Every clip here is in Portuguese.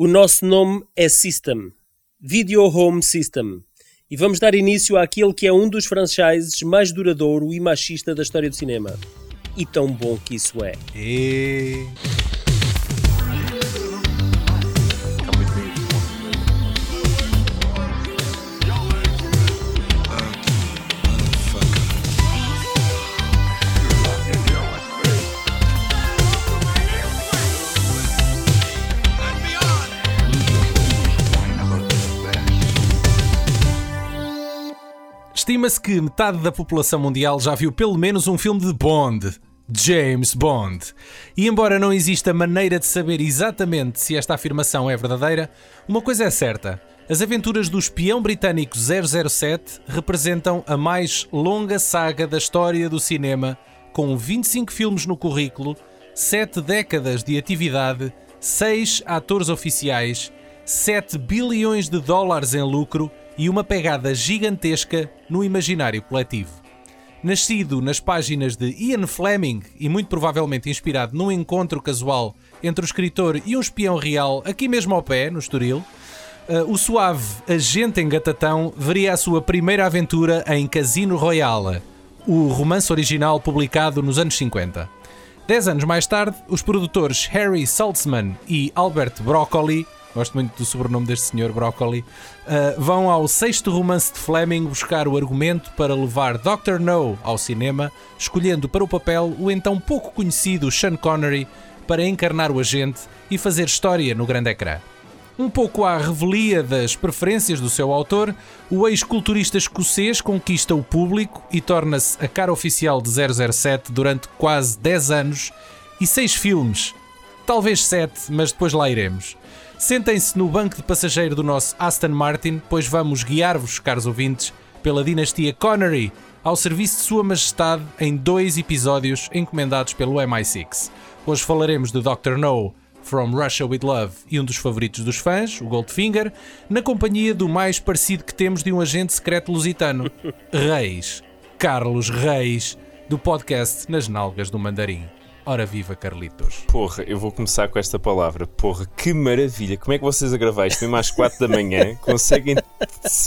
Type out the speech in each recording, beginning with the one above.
O nosso nome é System, Video Home System, e vamos dar início àquele que é um dos franchises mais duradouro e machista da história do cinema. E tão bom que isso é. E... Estima-se que metade da população mundial já viu pelo menos um filme de Bond. James Bond. E embora não exista maneira de saber exatamente se esta afirmação é verdadeira, uma coisa é certa: as aventuras do espião britânico 007 representam a mais longa saga da história do cinema, com 25 filmes no currículo, 7 décadas de atividade, 6 atores oficiais, 7 bilhões de dólares em lucro e uma pegada gigantesca no imaginário coletivo. Nascido nas páginas de Ian Fleming e muito provavelmente inspirado num encontro casual entre o escritor e um espião real aqui mesmo ao pé, no Estoril, uh, o suave agente engatatão veria a sua primeira aventura em Casino Royale, o romance original publicado nos anos 50. Dez anos mais tarde, os produtores Harry Saltzman e Albert Broccoli gosto muito do sobrenome deste senhor, Broccoli, uh, vão ao sexto romance de Fleming buscar o argumento para levar Dr. No ao cinema, escolhendo para o papel o então pouco conhecido Sean Connery para encarnar o agente e fazer história no grande ecrã. Um pouco à revelia das preferências do seu autor, o ex-culturista escocês conquista o público e torna-se a cara oficial de 007 durante quase 10 anos e 6 filmes. Talvez 7, mas depois lá iremos. Sentem-se no banco de passageiro do nosso Aston Martin, pois vamos guiar-vos, caros ouvintes, pela dinastia Connery, ao serviço de Sua Majestade em dois episódios encomendados pelo MI6. Hoje falaremos de Dr. No, From Russia with Love e um dos favoritos dos fãs, o Goldfinger, na companhia do mais parecido que temos de um agente secreto lusitano, Reis, Carlos Reis, do podcast Nas Nalgas do Mandarim. Ora viva Carlitos. Porra, eu vou começar com esta palavra. Porra, que maravilha. Como é que vocês a gravar isto mesmo às 4 da manhã conseguem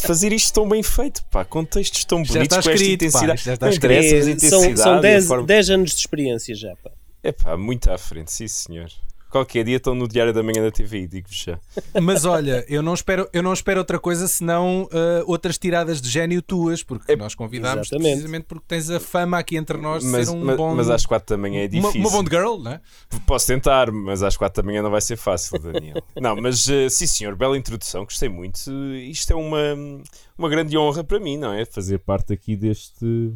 fazer isto tão bem feito, pá, com textos tão bonitos, está com esta escrito, intensidade. Pá, já está escrito. são intensidade são a 10, forma- 10 anos de experiência já. Pá. É pá, muito à frente, sim senhor. Qualquer dia estão no Diário da Manhã da TV, digo-vos já. Mas olha, eu não espero, eu não espero outra coisa senão uh, outras tiradas de gênio tuas, porque É, nós convidámos precisamente porque tens a fama aqui entre nós de Mas, ser um mas, bom. mas às 4 da manhã é uma, difícil. uma Bond girl, né? Posso tentar, mas às 4 da manhã não vai ser fácil, Daniel. não, mas eh, sim senhor, bela introdução, gostei muito. Isto é uma, uma grande honra para mim, não é? Fazer parte aqui deste.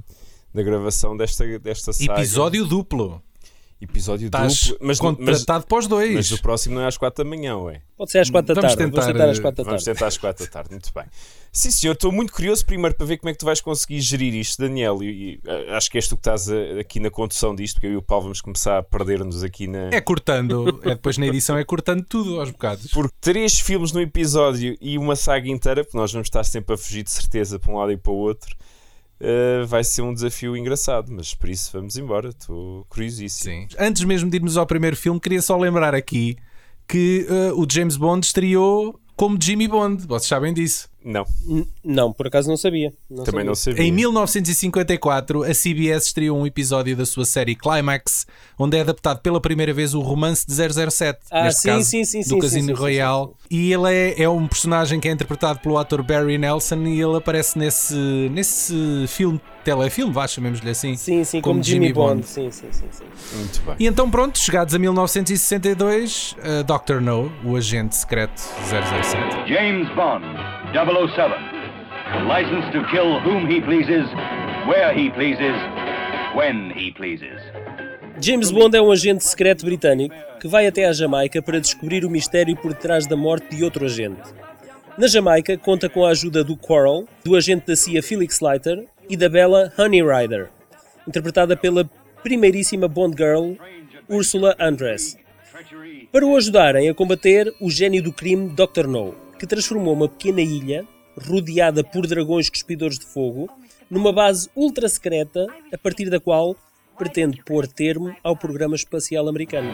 da gravação desta, desta saga. Episódio duplo. Episódio Estás duplo. Mas, mas, contratado para os dois. mas o próximo não é às 4 da manhã, ué. Pode ser às 4 da Vamos tarde. Vamos tentar, tentar às eh, 4 da Vamos tarde. tentar às 4 da tarde, muito bem. Sim, senhor, estou muito curioso primeiro para ver como é que tu vais conseguir gerir isto, Daniel. E, e, eh, acho que és tu que estás a- aqui na condução disto, porque eu e o Paulo vamos começar a perder-nos aqui na. É cortando, é depois na edição é cortando tudo aos bocados. Porque três filmes no episódio e uma saga inteira, porque nós vamos estar sempre a fugir de certeza para um lado e para o outro, eh, vai ser um desafio engraçado. Mas por isso vamos embora, estou curiosíssimo. Sim. Antes mesmo de irmos ao primeiro filme, queria só lembrar aqui que uh, o James Bond estreou como Jimmy Bond. Vocês sabem disso. Não, N- Não, por acaso não sabia. Não também sabia. não sabia. Em 1954, a CBS estreou um episódio da sua série Climax, onde é adaptado pela primeira vez o romance de 007, Ah, neste sim, caso, sim, sim, do sim, Casino sim, sim, Royale. E ele é, é um personagem que é interpretado pelo ator Barry Nelson e ele aparece nesse, nesse filme, telefilme, vá, chamemos-lhe assim. Sim, sim, Como como, Jimmy, Jimmy Bond. Bond. Sim, sim, sim, sim. Muito bem. E então pronto, chegados a 1962, uh, Dr. No, o agente secreto 007. James Bond, 007. Licensed to kill whom he pleases, where he pleases, when he pleases. James Bond é um agente secreto britânico que vai até à Jamaica para descobrir o mistério por detrás da morte de outro agente. Na Jamaica, conta com a ajuda do Quarrel, do agente da CIA Felix Leiter e da bela Honey Rider, interpretada pela primeiríssima Bond Girl Ursula Andress, para o ajudarem a combater o gênio do crime Dr. No, que transformou uma pequena ilha, rodeada por dragões cuspidores de fogo, numa base ultra secreta a partir da qual pretende pôr termo ao programa espacial americano.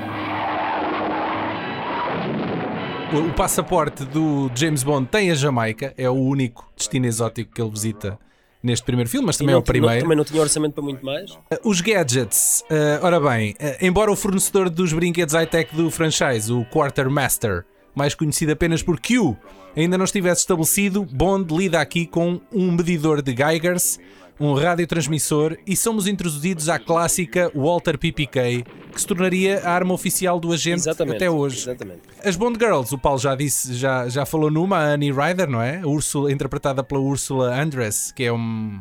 o, passaporte do James Bond tem a Jamaica, é o único destino exótico que ele visita neste primeiro filme, mas também é o ti- não- primeiro. também não tinha orçamento para muito mais. Uh, Os gadgets, uh, ora bem, uh, embora o fornecedor dos brinquedos high-tech do franchise, o Quartermaster, mais conhecido apenas por Q, ainda não estivesse estabelecido, Bond lida aqui com um medidor de Geigers, um radiotransmissor e somos introduzidos à clássica Walter PPK, que se tornaria a arma oficial do agente Exatamente. até hoje. Exatamente. As Bond Girls, o Paulo já disse, já, já falou numa, a Annie Ryder, não é? A Úrsula, interpretada pela Ursula Andress, que é um-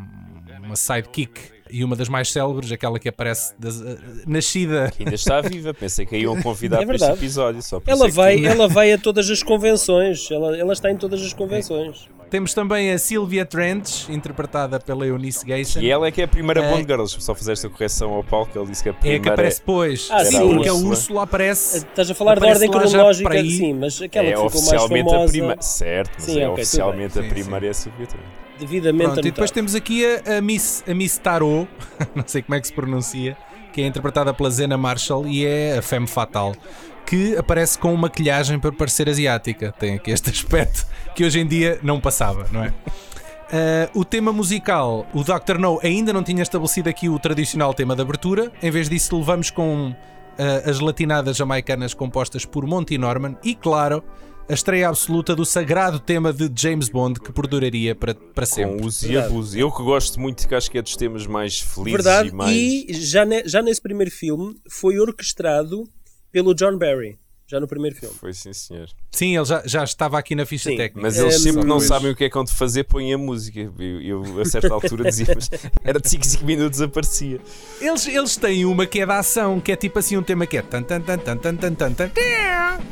uma sidekick e uma das mais célebres, aquela que aparece das- eh, nascida. Que ainda está viva. Pensei que a iam convidar É para este episódio. Só Ela é que vai, tu- ela vai a todas as convenções. Ela, ela está em todas as convenções. Temos também a Sylvia Trench, interpretada pela Eunice Gayson. E ela é que é a primeira É. Bond Girl. Deixa-me só fazer esta correção ao Paulo, que ele disse que a É a primeira que aparece depois. Ah, sim, porque a Úrsula. Aparece. Estás a falar da ordem cronológica, sim, mas aquela é que ficou mais oficialmente a famosa, primeira. Certo, mas Sim, é ok, tudo oficialmente a. Sim, primeira é a Sylvia Trench. Devidamente Pronto, e depois temos aqui a, a Miss, a Miss Tarot, não sei como é que se pronuncia, que é interpretada pela Zena Marshall e é a Femme Fatal, que aparece com maquilhagem para parecer asiática. Tem aqui este aspecto que hoje em dia não passava, não é? Ah, o tema musical, o Dr. No ainda não tinha estabelecido aqui o tradicional tema de abertura, em vez disso, levamos com ah, as latinadas jamaicanas compostas por Monty Norman e, claro, a estreia absoluta do sagrado tema de James Bond que perduraria para, para sempre. Com uso e abuso. Eu que gosto muito, que acho que é dos temas mais felizes Verdade, e mais. e já, ne- já nesse primeiro filme foi orquestrado pelo John Barry. Já no primeiro filme. Foi sim, senhor. Sim, ele já, já estava aqui na ficha Sim. técnica. Mas É, eles sempre mas- não sabem o que é que vão de fazer, põem a música. Eu, eu, a certa altura dizia, mas era de 5 5 minutos aparecia. Eles, eles têm uma que é da ação, que é tipo assim um tema que é tan tan tan tan tan tan tan tan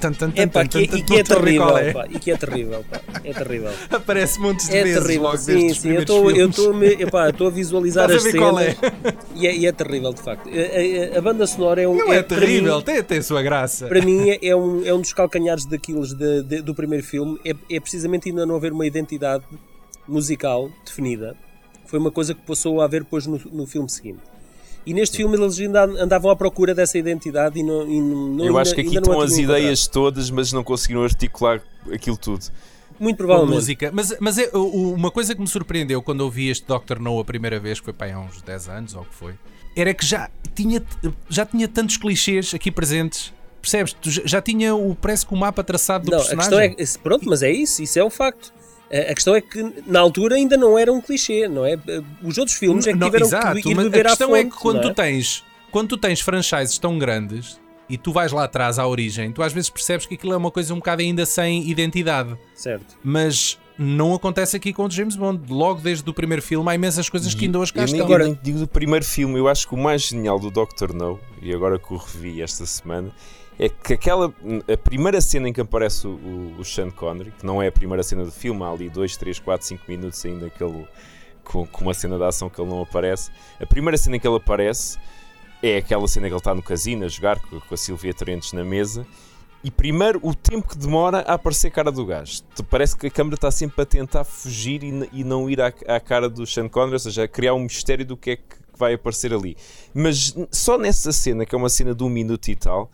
tan tan É pá, tan que, tan e que é terrível, é. pá, e que é terrível, pá, é terrível. Aparece montes de É vezes terrível, logo sim, sim. Eu estou a visualizar Estás as a ver qual é? cenas e, é, e é terrível, de facto. A, a- a banda sonora é um. Não é, terrível, mim- tem, tem a sua graça. para mim é um, é um dos calcanhares daqueles de- de- do primeiro filme. É, é precisamente ainda não haver uma identidade musical definida. Foi uma coisa que passou a haver depois no, no filme seguinte. E neste filme eles ainda andavam à procura dessa identidade e não. e não- eu ainda- acho que aqui estão as ideias todas, mas não conseguiram articular aquilo tudo. Muito provavelmente. música. Mas, mas é, uma coisa que me surpreendeu quando eu vi este Dr. No a primeira vez, que foi para há uns 10 anos ou o que foi, era que já tinha, já tinha tantos clichês aqui presentes. Percebes? Tu já, tinha o, parece que o mapa traçado do Não, a personagem. questão é. Pronto, mas é isso, isso é um facto. A a questão é que na altura ainda não era um clichê, não é? Os outros filmes é que Não, tiveram exato, que ir mas beber a à questão fonte. é que quando não tu é? tens quando tu tens franchises tão grandes e tu vais lá atrás à origem, tu às vezes percebes que aquilo é uma coisa um bocado ainda sem identidade. Certo. Mas não acontece aqui com o James Bond. Logo desde o primeiro filme há imensas coisas que ainda hoje cá eu estão. Agora- eu nem digo do primeiro filme, eu acho que o mais genial do Doctor No, e agora que o revi esta semana, é que aquela a primeira cena em que aparece o, o, o Sean Connery, que não é a primeira cena do filme, há ali 2, 3, 4, 5 minutos ainda que ele, com, com uma cena de ação que ele não aparece. A primeira cena em que ele aparece é aquela cena que ele está no casino a jogar com, com a Silvia Torrentes na mesa. E primeiro, o tempo que demora a aparecer a cara do gajo. Parece que a câmera está sempre a tentar fugir e, e não ir à, à cara do Sean Connery, ou seja, a criar um mistério do que é que vai aparecer ali. Mas só nessa cena, que é uma cena de um minuto e tal,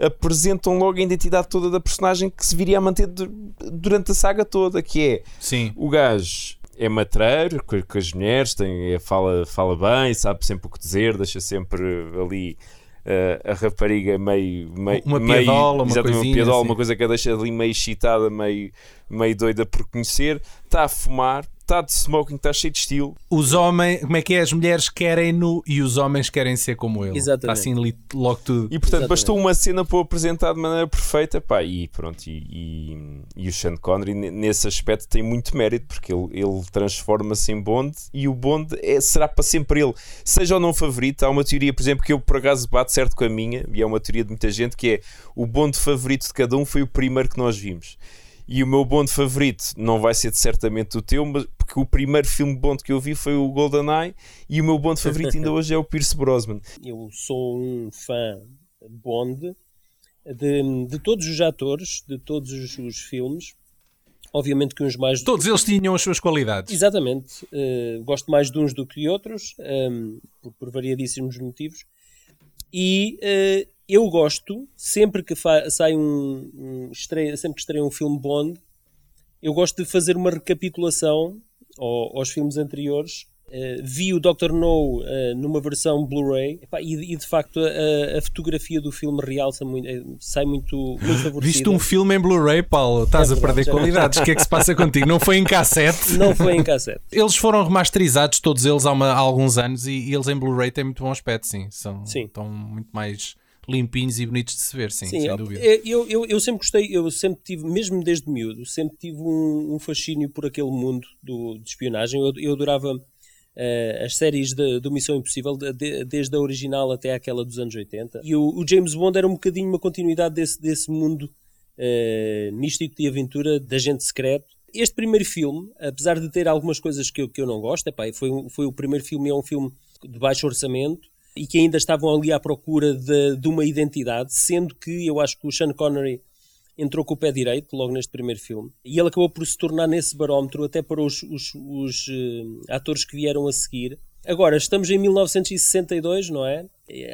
apresentam logo a identidade toda da personagem que se viria a manter du- durante a saga toda, que é Sim. o gajo é matreiro com, com as mulheres, tem, é- fala, fala bem, sabe sempre o que dizer, deixa sempre ali eh, a rapariga meio. meio Uma meio- piadola, uma coisinha, piadola, assim. uma coisa que a deixa ali meio excitada, meio, meio doida por conhecer. Está a fumar, está de smoking, está cheio de estilo. Os homens, como é que é? As mulheres querem-no e os homens querem ser como ele. Exatamente. Está assim logo tudo. E portanto Exatamente. bastou uma cena para o apresentar de maneira perfeita. Pá, e pronto, e, e, e o Sean Connery ne- nesse aspecto tem muito mérito porque ele, ele transforma-se em Bond e o Bond é, será para sempre ele. Seja ou não favorito, há uma teoria, por exemplo, que eu por acaso bato certo com a minha, e é uma teoria de muita gente, que é o Bond favorito de cada um foi o primeiro que nós vimos. E o meu Bond favorito não vai ser certamente o teu, mas porque o primeiro filme Bond que eu vi foi o GoldenEye e o meu Bond favorito ainda hoje é o Pierce Brosnan. Eu sou um fã Bond de, de todos os atores, de todos os, os filmes. Obviamente que uns mais. Todos eles tinham as suas qualidades. Exatamente. Eh, gosto mais de uns do que de outros, ehm, por, por variadíssimos motivos. E uh, eu gosto, sempre que sai um, um estreia, sempre que estreia um filme Bond, eu gosto de fazer uma recapitulação ao, aos filmes anteriores Uh, vi o Dr. No uh, numa versão Blu-ray e, e, de facto a, a, fotografia do filme realça muito, eh, sai muito, muito favorecida. Viste um filme em Blu-ray, Paulo? Estás é verdade, a perder qualidades. O que é que se passa contigo? Não foi em cassete? Não foi em cassete. Eles foram remasterizados, todos eles, há, uma, há alguns anos e, e, eles em Blu-ray têm muito bom aspecto, sim. São, sim. Estão muito mais limpinhos e bonitos de se ver, sim, sim sem dúvida. Eu, eu, eu sempre gostei, eu sempre tive, mesmo desde miúdo, sempre tive um, um fascínio por aquele mundo do, de espionagem. Eu, eu adorava uh, as séries de, do Missão Impossível, de, de, desde a original até aquela dos anos 80. E o, o, James Bond era um bocadinho uma continuidade desse, desse mundo uh, místico de aventura, de agente secreto. Este primeiro filme, apesar de ter algumas coisas que eu, que eu não gosto, epá, foi, foi o primeiro filme, é um filme de baixo orçamento e que ainda estavam ali à procura de, de uma identidade, sendo que eu acho que o Sean Connery entrou com o pé direito logo neste primeiro filme e ele acabou por se tornar nesse barómetro até para os, os, os uh, atores que vieram a seguir. Agora, estamos em 1962, não é?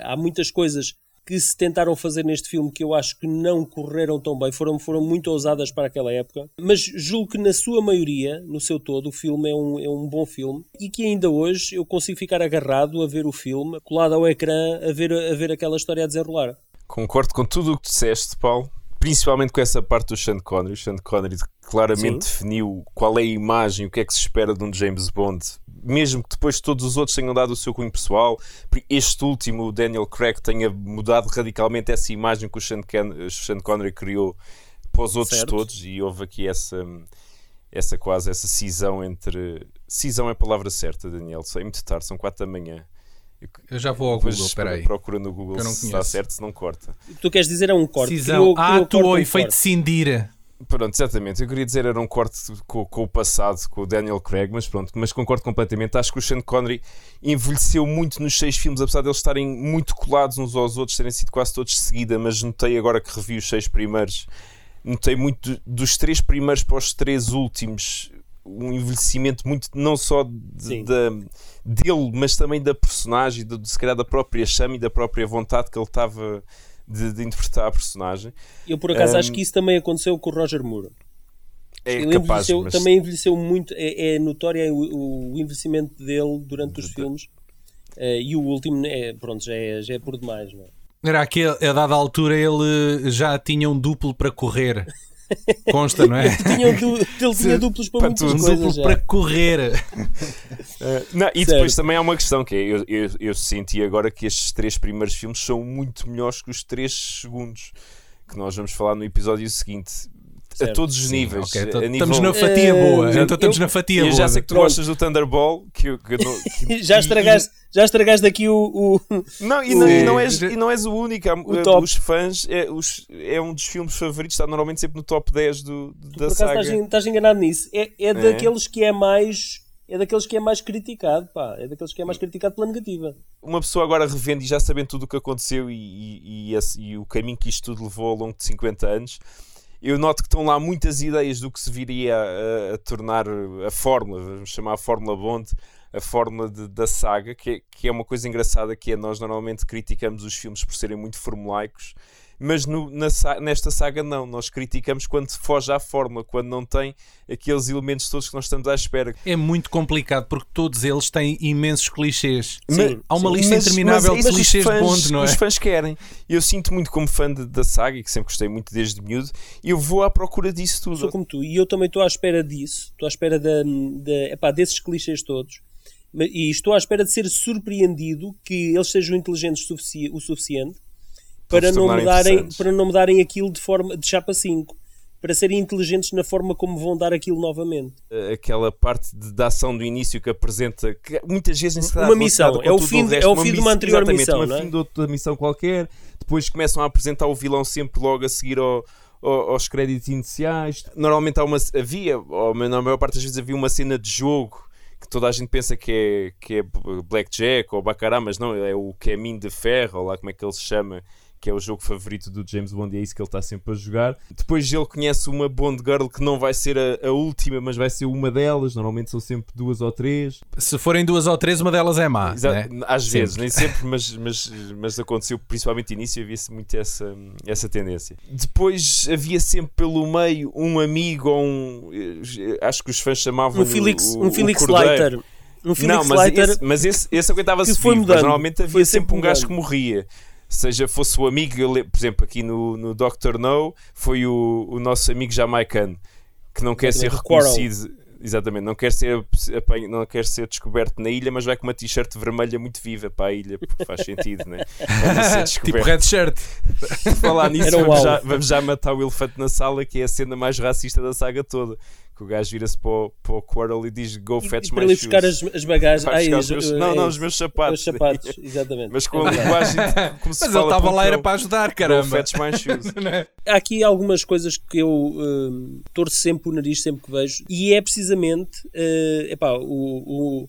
Há muitas coisas que se tentaram fazer neste filme que eu acho que não correram tão bem, foram, foram muito ousadas para aquela época, mas julgo que na sua maioria, no seu todo, o filme é um, é um bom filme e que ainda hoje eu consigo ficar agarrado a ver o filme, colado ao ecrã, a ver, a ver aquela história a desenrolar. Concordo com tudo o que disseste, Paulo principalmente com essa parte do Sean Connery. O Sean Connery claramente Sim. definiu qual é a imagem, o que é que se espera de um James Bond, mesmo que depois todos os outros tenham dado o seu cunho pessoal. Este último, o Daniel Craig, tenha mudado radicalmente essa imagem que o Sean, Ken, Sean Connery criou para os outros certo. todos, e houve aqui essa. Essa quase, essa cisão entre. Cisão é a palavra certa, Daniel. Sei muito tarde, são 4 da manhã. Eu já vou ao Google, peraí. Procura no Google se está certo, se não corta. O que tu queres dizer é um corte. Cisão, ato ou efeito cindir. Pronto, exatamente. Eu queria dizer era um corte com, com, o passado, com o Daniel Craig, mas pronto, mas concordo completamente. Acho que o Sean Connery envelheceu muito nos seis filmes, apesar de eles estarem muito colados uns aos outros, terem sido quase todos de seguida, mas notei agora que revi os seis primeiros, notei muito dos três primeiros para os três últimos um envelhecimento muito não só de, de, dele, mas também da personagem, de, de, se calhar da própria chama e da própria vontade que ele estava de, de interpretar a personagem. Eu por acaso um, acho que isso também aconteceu com o Roger Moore. É ele capaz, envelheceu, mas... também envelheceu muito, é, é notório o, o, envelhecimento dele durante os filmes. Uh, e o último, é, pronto, já é, já é por demais, não é? Era que a dada altura ele já tinha um duplo para correr. Consta, não é? Tinha, ele tinha duplos para, para muitas tudo. coisas. Duplo já. para correr. Uh, não, e depois também há uma questão que é, eu, eu, eu, senti agora que estes três primeiros filmes são muito melhores que os três segundos que nós vamos falar no episódio seguinte. Certo. A todos os Sim, níveis. Okay. Então, nível... Estamos na fatia boa. Uh, então estamos na fatia boa. Eu já sei que tu Pronto. gostas do Thunderball. Que, que, que, já estragaste já estragaste aqui o. o não, e não, e não, és, e não és o único. O top. Os fãs, é, os, é um dos filmes favoritos, está normalmente sempre no top 10 do, da saga. Estás, estás enganado nisso. É, é, é daqueles que é mais. É daqueles que é mais criticado, pá. É daqueles que é mais criticado pela negativa. Uma pessoa agora revende e já sabendo tudo o que aconteceu e, e, e, esse, e o caminho que isto tudo levou ao longo de 50 anos, eu noto que estão lá muitas ideias do que se viria a, a tornar a fórmula, vamos chamar a Fórmula Bond, a fórmula de, da saga, que é, que é uma coisa engraçada, que é nós normalmente criticamos os filmes por serem muito formulaicos, mas no, na, nesta saga não, nós criticamos quando foge à fórmula, quando não tem aqueles elementos todos que nós estamos à espera. É muito complicado porque todos eles têm imensos clichês. Sim, Há uma sim. lista mas, interminável mas de clichês fãs, de Bond, não é? Os fãs querem. Eu sinto muito como fã de, da saga e que sempre gostei muito desde miúdo, eu vou à procura disso tudo. Sou como tu, e eu também estou à espera disso, estou à espera de, de, epá, desses clichês todos e estou à espera de ser surpreendido que eles sejam inteligentes sufici o suficiente para não, mudarem, para não mudarem aquilo de forma de chapa 5 para serem inteligentes na forma como vão dar aquilo novamente. Aquela parte de, da ação do início que apresenta, que muitas vezes uma missão, é o fim, o é o fim de uma anterior missão, uma é? fim de outra missão qualquer. Depois começam a apresentar o vilão sempre logo a seguir ao, ao, aos créditos iniciais. Normalmente há uma havia, ou na maior parte das vezes havia uma cena de jogo que toda a gente pensa que é, que é Blackjack ou Baccarat, mas não, é o caminho de ferro, ou lá como é que ele se chama, que é o jogo favorito do James Bond e é isso que ele está sempre a jogar. Depois ele conhece uma Bond Girl que não vai ser a, a última, mas vai ser uma delas. Normalmente são sempre duas ou três. Se forem duas ou três, uma delas é má. Exa- né? Às Sempre. vezes, nem sempre, mas, mas, mas aconteceu, principalmente no início, havia-se muito essa, essa tendência. Depois havia sempre pelo meio um amigo ou um. eh, Acho que os fãs chamavam Um Felix, o, um Felix. Leiter. Um Felix Não, mas Leiter. esse, mas esse, esse aguentava-se vivo, mas normalmente havia sempre sempre um gajo que morria. Seja fosse o amigo, eu por exemplo, aqui no, no Doctor No, foi o, o nosso amigo jamaicano que não quer ser reconhecido. Exatamente, não quer, ser, apanho- não quer ser descoberto na ilha, mas vai com uma t-shirt vermelha muito viva para a ilha, porque faz sentido, né? Tipo red shirt. Falar nisso, vamos já, vamos já matar o elefante na sala, que é a cena mais racista da saga toda. Que o gajo vira-se para, o- para o Quarrel e diz: Go E- fetch e para my ele buscar shoes. as, as bagagens. Ai, buscar os- meus- eh, não, é não, isso. os meus sapatos. Os sapatos, exatamente. Mas com É a verdade. linguagem como se Mas ele estava lá era para ajudar, Go caramba. fetch my shoes. Há aqui algumas coisas que eu hum, torço sempre o nariz sempre que vejo e é precisamente eh, epá, o, o,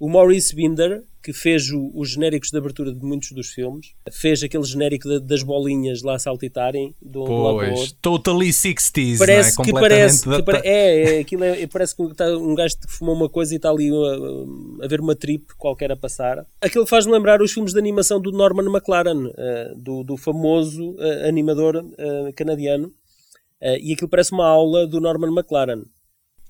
o Maurice Binder que fez o- os genéricos de abertura de muitos dos filmes fez aquele genérico da- das bolinhas lá saltitarem de um lado Pois, outro. totally 60s, parece não é? que parece que data- pare- é, é, aquilo é, parece que está um gajo que fumou uma coisa e está ali a, a ver uma trip qualquer a passar. Aquilo faz-me lembrar os filmes de animação do Norman McLaren eh, do, do famoso eh, animador eh, canadiano Eh, e aquilo parece uma aula do Norman McLaren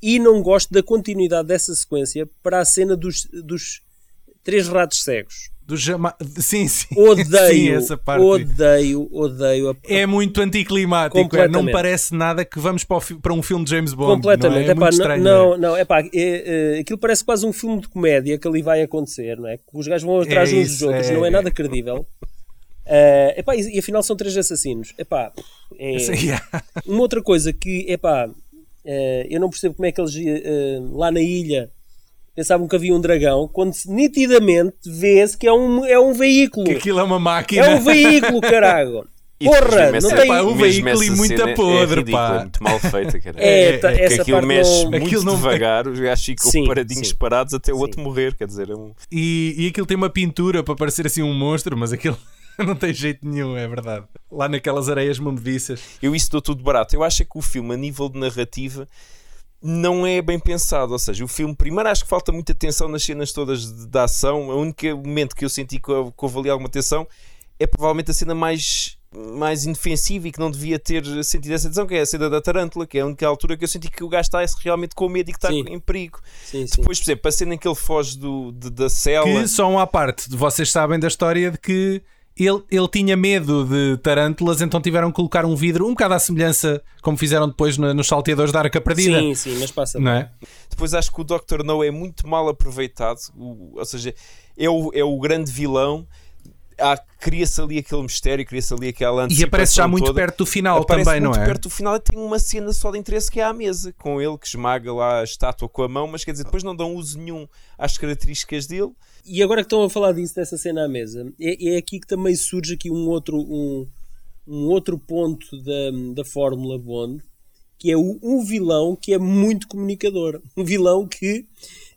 e não gosto da continuidade dessa sequência para a cena dos, dos três ratos cegos do jama... Sim, sim. Sim, odeio, essa parte. odeio, odeio a, É muito anticlimático, é, não parece nada que vamos para, fi- para um filme de James Bond. Completamente. Não é? É Epá, muito não, estranho. não, não, epá, é, é, aquilo parece quase um filme de comédia que ali vai acontecer, não é? Que Os gajos vão atrás É uns dos outros, é. não é nada credível. Eh, epá, e, e afinal são três assassinos. Epá, é, Sim, uma outra coisa que, epá, eh, eu não percebo como é que eles eh, lá na ilha pensavam que havia um dragão, quando se nitidamente vê-se que é um, é um veículo. Que aquilo é uma máquina. É um veículo, caralho. E depois Porra, não essa- tem. Pá, mesmo veículo e muito cena é podre, ridícula, pá. é muito mal feita, cara. É, É, tá- é que Aquilo mexe não... muito Aquilo não- devagar, os gajos ficam Sim, paradinhos sim. parados até o Sim. outro morrer, quer dizer, é um... E, e aquilo tem uma pintura para parecer assim um monstro, mas aquilo não tem jeito nenhum, é verdade. Lá naquelas areias movediças. Eu isso dou tudo barato. Eu acho é que o filme, a nível de narrativa, não é bem pensado. Ou seja, o filme, primeiro, acho que falta muita atenção nas cenas todas de, de ação. O único momento que eu senti que, houve- que houve ali alguma atenção é provavelmente a cena mais, mais indefensiva e que não devia ter sentido essa atenção, que é a cena da tarântula, que é a única altura que eu senti que o gajo está realmente com medo e que está Sim. em perigo. Sim, sim. Depois, por exemplo, a cena em que ele foge do, de- da cela. Que só uma à parte, vocês sabem da história de que ele, ele tinha medo de tarântulas, então tiveram que colocar um vidro, um bocado à semelhança como fizeram depois na- nos salteadores da Arca Perdida. Sim, sim, mas passa. Não é? Depois acho que o Dr. No é muito mal aproveitado, o- ou seja, é o, é o grande vilão. Cria-se ali aquele mistério, cria-se ali aquela E aparece já muito toda. perto do final Aparece também, não muito é? perto do final e tem uma cena só de interesse que é à mesa, com ele que esmaga lá a estátua com a mão, mas quer dizer, depois não dão uso nenhum às características dele. E agora que estão a falar disso, dessa cena à mesa, é, é aqui que também surge aqui um outro, um, um outro ponto da, da Fórmula Bond, que é o, um vilão que é muito comunicador. Um vilão que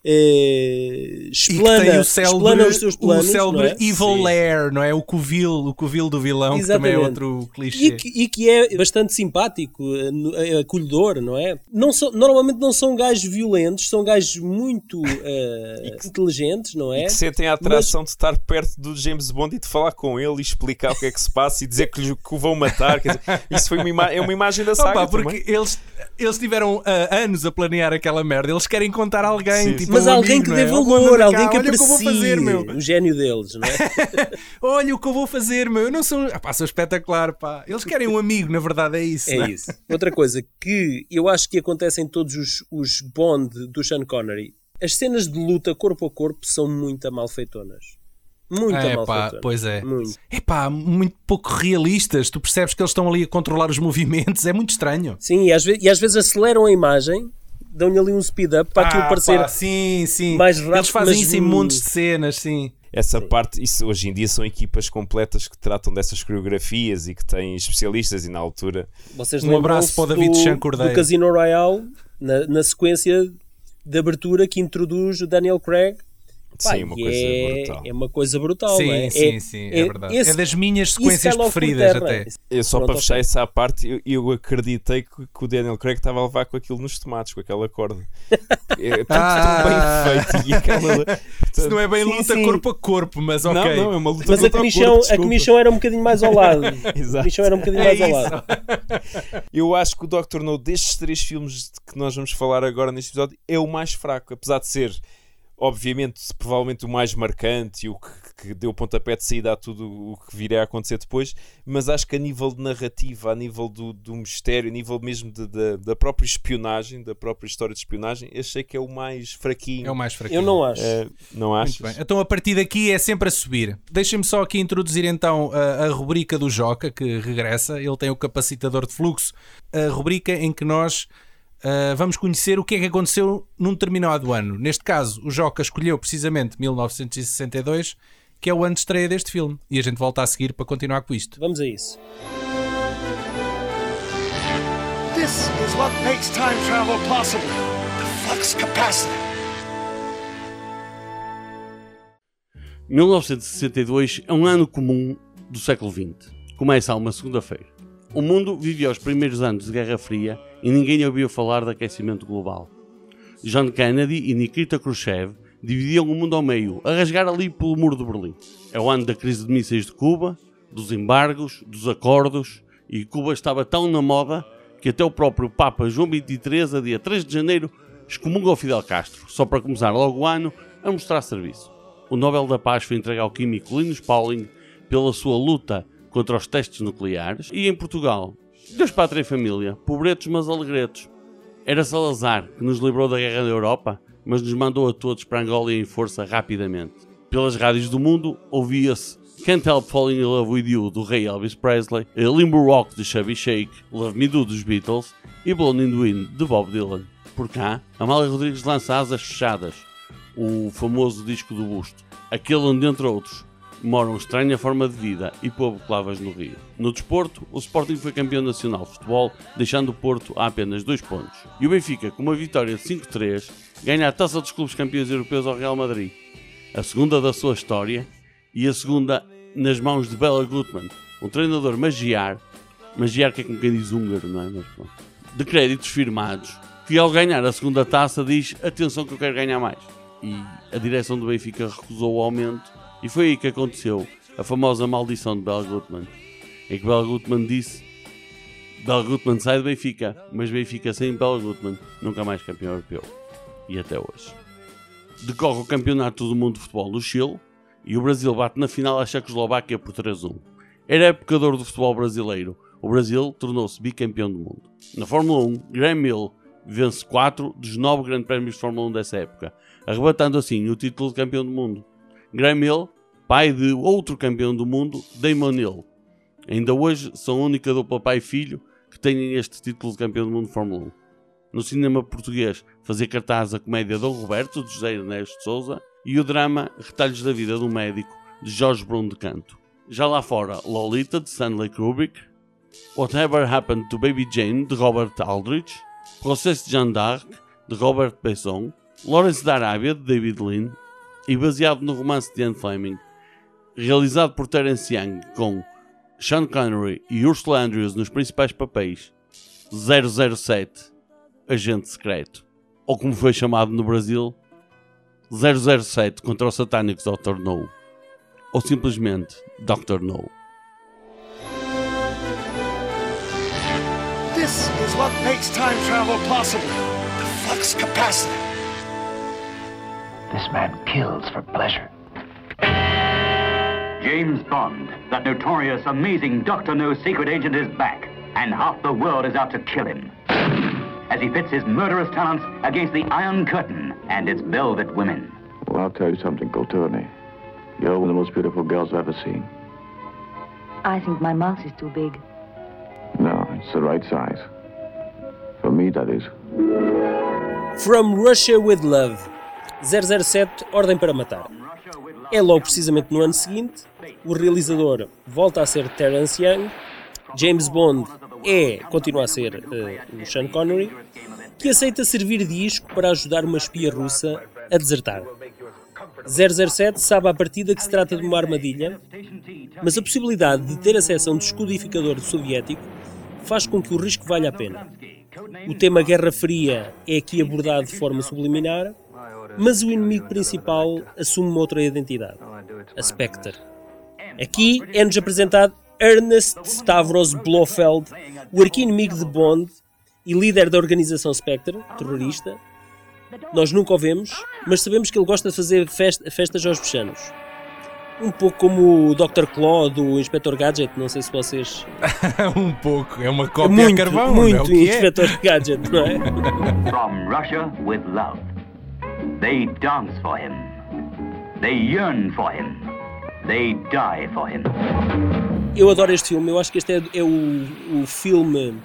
eh, E explana, tem o célebre, explana os seus planos. o célebre não é? Evil Sim. Lair, não é? O covil, o covil do vilão, que também é Exatamente. outro clichê. E que, e que é bastante simpático, eh, eh, acolhedor, não é? Não são, normalmente não são gajos violentos, são gajos muito eh, inteligentes, não é? Que sentem a atração de estar perto do James Bond e de falar com ele e explicar o que é que se passa e dizer que, lhe, que o vão matar. Quer dizer, isso foi uma, ima- é uma imagem da saga. Opa, porque também. eles, eles tiveram ah, anos a planear aquela merda, eles querem contar a alguém, Sim. tipo Mas um alguém amigo, que dê é? Oh, valor, anda alguém cá, que olha o que eu vou aprecie fazer, meu. o gênio deles, não é? Olha o que eu vou fazer, meu. Eu não sou. Ah, pá, sou espetacular, pá. Eles querem um amigo, na verdade, é isso. É não isso. Outra coisa que eu acho que acontece em todos os, os Bond do Sean Connery, as cenas de luta corpo a corpo são muito malfeitonas. Muito É, pá, pois é. Muito. É pá, muito pouco realistas. Tu percebes que eles estão ali a controlar os movimentos. É muito estranho. Sim, e às, vezes, e às vezes aceleram a imagem, dão-lhe ali um speed up para aquilo Ah, parecer. pá, sim, sim. mais rápido, Eles fazem mas isso em montes de cenas, sim. Essa parte, isso hoje em dia são equipas completas que tratam dessas coreografias e que têm especialistas e na altura Vocês Um abraço para o David do, Chan Cordeiro. do Casino Royale, na, na sequência de abertura que introduz o Daniel Craig Pá, Sim, uma coisa é, brutal. é uma coisa brutal, sim, não é? sim, é, sim, é, verdade. esse- é das minhas sequências por preferidas terra. até. Eu só Pronto, para fechar ok. essa à parte, eu, eu acreditei que, que o Daniel Craig estava a levar com aquilo nos tomates, com aquela corda. É tudo Ah. tão bem feito. E aquela, Se não é bem Sim, luta sim. corpo a corpo, mas Não, ok. não, é uma luta Mas a contra o comichão, corpo, a comichão era um bocadinho mais ao lado. A Exato. comichão era um bocadinho É mais ao lado. Eu acho que o Doctor No, destes três filmes que nós vamos falar agora neste episódio, é o mais fraco, apesar de ser, obviamente, provavelmente o mais marcante e o que, que deu pontapé de saída a tudo o que viria a acontecer depois, mas acho que a nível de narrativa, a nível do, do mistério, a nível mesmo de- da- da própria espionagem, da própria história de espionagem, achei que é o mais fraquinho. É o mais fraquinho. Eu não acho. Eh, não bem. Então a partir daqui é sempre a subir. Deixem-me só aqui introduzir então a, a rubrica do Joca, que regressa. Ele tem o capacitador de fluxo. A rubrica em que nós ah, vamos conhecer o que é que aconteceu num determinado ano. Neste caso, o Joca escolheu precisamente 1962, que é o ano de estreia deste filme. E a gente volta a seguir para continuar com isto. Vamos a isso. This is what makes time travel possible. The flux capacitor. 1962 é um ano comum do século XX. Começa a uma segunda-feira. O mundo vivia os primeiros anos de Guerra Fria e ninguém ouvia falar de aquecimento global. John Kennedy e Nikita Khrushchev dividiam o mundo ao meio, a rasgar ali pelo muro de Berlim. É o ano da crise de mísseis de Cuba, dos embargos, dos acordos, e Cuba estava tão na moda que até o próprio Papa João XXIII, a dia 3 de janeiro, excomunga o Fidel Castro, só para começar logo o ano a mostrar serviço. O Nobel da Paz foi entregue ao químico Linus Pauling pela sua luta contra os testes nucleares. E em Portugal, Deus, Pátria e Família, pobretos mas alegretos. Era Salazar que nos livrou da guerra da Europa, mas nos mandou a todos para Angola em força rapidamente. Pelas rádios do mundo ouvia-se Can't Help Falling in Love With You do rei Elvis Presley, Limbo Rock de Chubby Shake, Love Me Do dos Beatles e Blown in the Wind de Bob Dylan. Por cá, Amália Rodrigues lança Asas Fechadas, o famoso disco do busto, aquele onde, entre outros, moram estranha forma de vida e povo clavas no Rio. No desporto, o Sporting foi campeão nacional de futebol, deixando o Porto a apenas dois pontos. E o Benfica, com uma vitória de 5-3, ganha a taça dos clubes campeões europeus ao Real Madrid. A segunda da sua história e a segunda nas mãos de Bela Gutmann, um treinador magiar, magiar que é como quem diz húngaro, não é? Mas. De créditos firmados, que ao ganhar a segunda taça diz atenção que eu quero ganhar mais. E a direção do Benfica recusou o aumento e foi aí que aconteceu a famosa maldição de Bela Gutmann. Em que Bela Gutmann disse Bela Gutmann sai do Benfica, mas Benfica sem Bela Gutmann nunca mais campeão europeu. E até hoje. Decorre o Campeonato do Mundo de Futebol no Chile e o Brasil bate na final a Checoslováquia por 3-1. Era ouro do futebol brasileiro. O Brasil tornou-se bicampeão do mundo. Na Fórmula 1, Graham Hill vence 4 dos 9 grandes prémios de Fórmula 1 dessa época, arrebatando assim o título de campeão do mundo. Graham Hill, pai de outro campeão do mundo, Damon Hill. Ainda hoje são a única dupla pai e filho que têm este título de campeão do mundo de Fórmula 1. No cinema português, fazia cartaz a comédia Dom Roberto, de José Ernesto Souza, e o drama Retalhos da Vida do Médico, de Jorge Bruno de Canto. Já lá fora, Lolita, de Stanley Kubrick, Whatever Happened to Baby Jane, de Robert Aldrich, Processo de Jeanne d'Arc, de Robert Besson, Lawrence da Arábia, de David Lean, e baseado no romance de Ian Fleming, realizado por Terence Young com Sean Connery e Ursula Andrews nos principais papéis, 007, Agente Secreto, ou como foi chamado no Brasil, 007 contra os satânicos Dr. No, ou simplesmente Dr. No. This is what makes time travel possible. The flux capacitor. This man kills for pleasure. James Bond, that notorious, amazing Dr. No secret agent, is back, and half the world is out to kill him. As he pits his murderous talents against the Iron Curtain and its velvet women. Well, I'll tell you something, Coturni. You're one of the most beautiful girls I've ever seen. I think my mouth is too big. No, it's the right size. For me, that is. From Russia with Love. 007 Ordem para Matar. É logo precisamente no ano seguinte. O realizador volta a ser Terence Young. James Bond é, continua a ser eh, o Sean Connery, que aceita servir de isco para ajudar uma espia russa a desertar. 007 sabe à partida que se trata de uma armadilha, mas a possibilidade de ter acesso a um descodificador soviético faz com que o risco valha a pena. O tema Guerra Fria é aqui abordado de forma subliminar, mas o inimigo principal assume uma outra identidade, a Spectre. Aqui é-nos apresentado Ernest Stavros Blofeld, o arqui-inimigo de Bond e líder da organização Spectre, terrorista. Nós nunca o vemos, mas sabemos que ele gosta de fazer festa, festas aos bechanos. Um pouco como o Dr. Claw do Inspector Gadget, não sei se vocês. um pouco, é uma cópia muito, a carvão, muito não é é? Inspector Gadget, não é? From Russia with love. They dance for him. They yearn for him. They die for him. Eu adoro este filme, eu acho que este é, é o, o filme,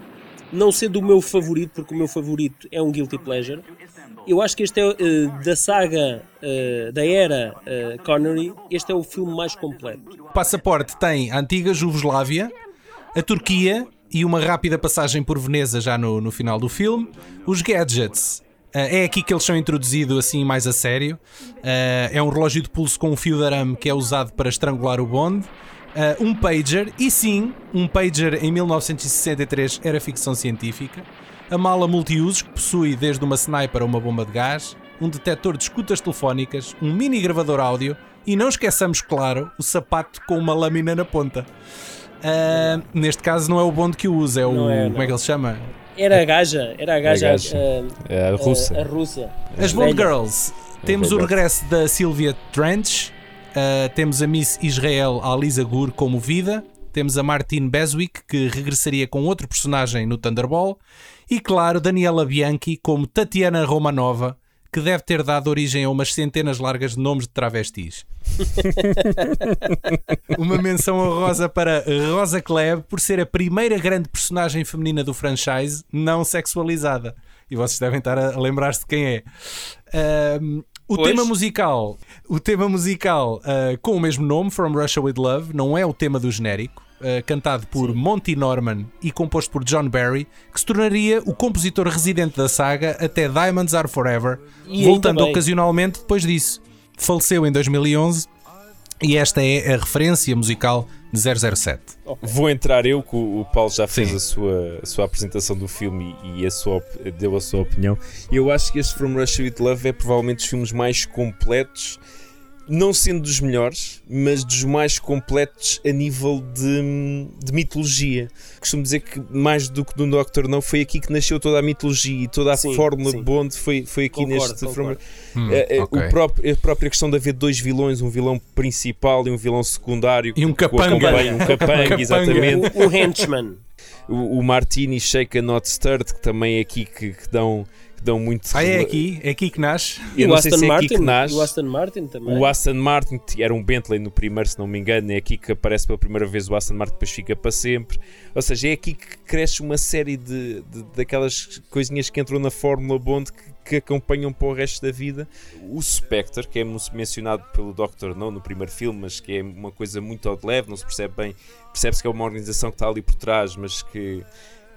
não sendo o meu favorito, porque o meu favorito é um Guilty Pleasure. Eu acho que este é, eh, da saga, eh, da era eh, Connery, este é o filme mais completo. O passaporte tem a antiga Jugoslávia, a Turquia e uma rápida passagem por Veneza já no, no final do filme. Os gadgets. Eh, é aqui que eles são introduzidos assim mais a sério. Eh, é um relógio de pulso com um fio de arame que é usado para estrangular o Bond. Eh, um pager, e sim, um pager em 1963 era ficção científica. A mala multiusos que possui desde uma sniper a uma bomba de gás, um detector de escutas telefónicas, um mini gravador áudio e não esqueçamos, claro, o sapato com uma lâmina na ponta. Ah, neste caso não é o Bond que o usa, é o. É. Como é que ele se chama? Era a gaja, era a gaja, a gaja. eh, É a russa. a russa. As Bond. Girls. Temos o regresso da Sylvia Trench, ah, temos a Miss Israel Alisa Gur como vida, temos a Martine Beswick, que regressaria com outro personagem no Thunderball, e claro, Daniela Bianchi como Tatiana Romanova, que deve ter dado origem a umas centenas largas de nomes de travestis. Uma menção honrosa para Rosa Klebb por ser a primeira grande personagem feminina do franchise não sexualizada. E vocês devem estar a lembrar-se de quem é. Ahm, o Pois. tema musical, o tema musical ah, com o mesmo nome, From Russia with Love, não é o tema do genérico, ah, cantado por Monty Norman e composto por John Barry, que se tornaria o compositor residente da saga até Diamonds Are Forever, E voltando ocasionalmente depois disso. Faleceu em 2011 e esta é a referência musical de 007. Vou entrar eu, que o Paulo já fez Sim. a sua, a sua apresentação do filme e, a sua, deu a sua opinião. Eu acho que este From Russia with Love é provavelmente dos filmes mais completos, não sendo dos melhores, mas dos mais completos a nível de, de mitologia. Costumo dizer que mais do que do Doctor não foi aqui que nasceu toda a mitologia e toda a Sim, fórmula sim. de Bond foi, foi aqui Concordo, neste concordo. Hum, É, é, ok. o próprio- a própria questão de haver dois vilões, um vilão principal e um vilão secundário. E um capanga. Um capanga, exatamente. O, o henchman. O, o Martini Shaken Not Stirred, que também é aqui que, que dão, que dão muito. Ah, é aqui, é aqui que nasce. Eu o não sei Aston se é aqui Martin. que nasce. o Aston Martin também. O Aston Martin, era um Bentley no primeiro, se não me engano, é aqui que aparece pela primeira vez o Aston Martin, depois fica para sempre. Ou seja, é aqui que cresce uma série de, de- daquelas coisinhas que entram na Fórmula Bond que, que acompanham para o resto da vida. O Spectre, que é mencionado pelo Dr. No no primeiro filme, mas que é uma coisa muito ao de leve, não se percebe bem. Percebe-se que é uma organização que está ali por trás, mas que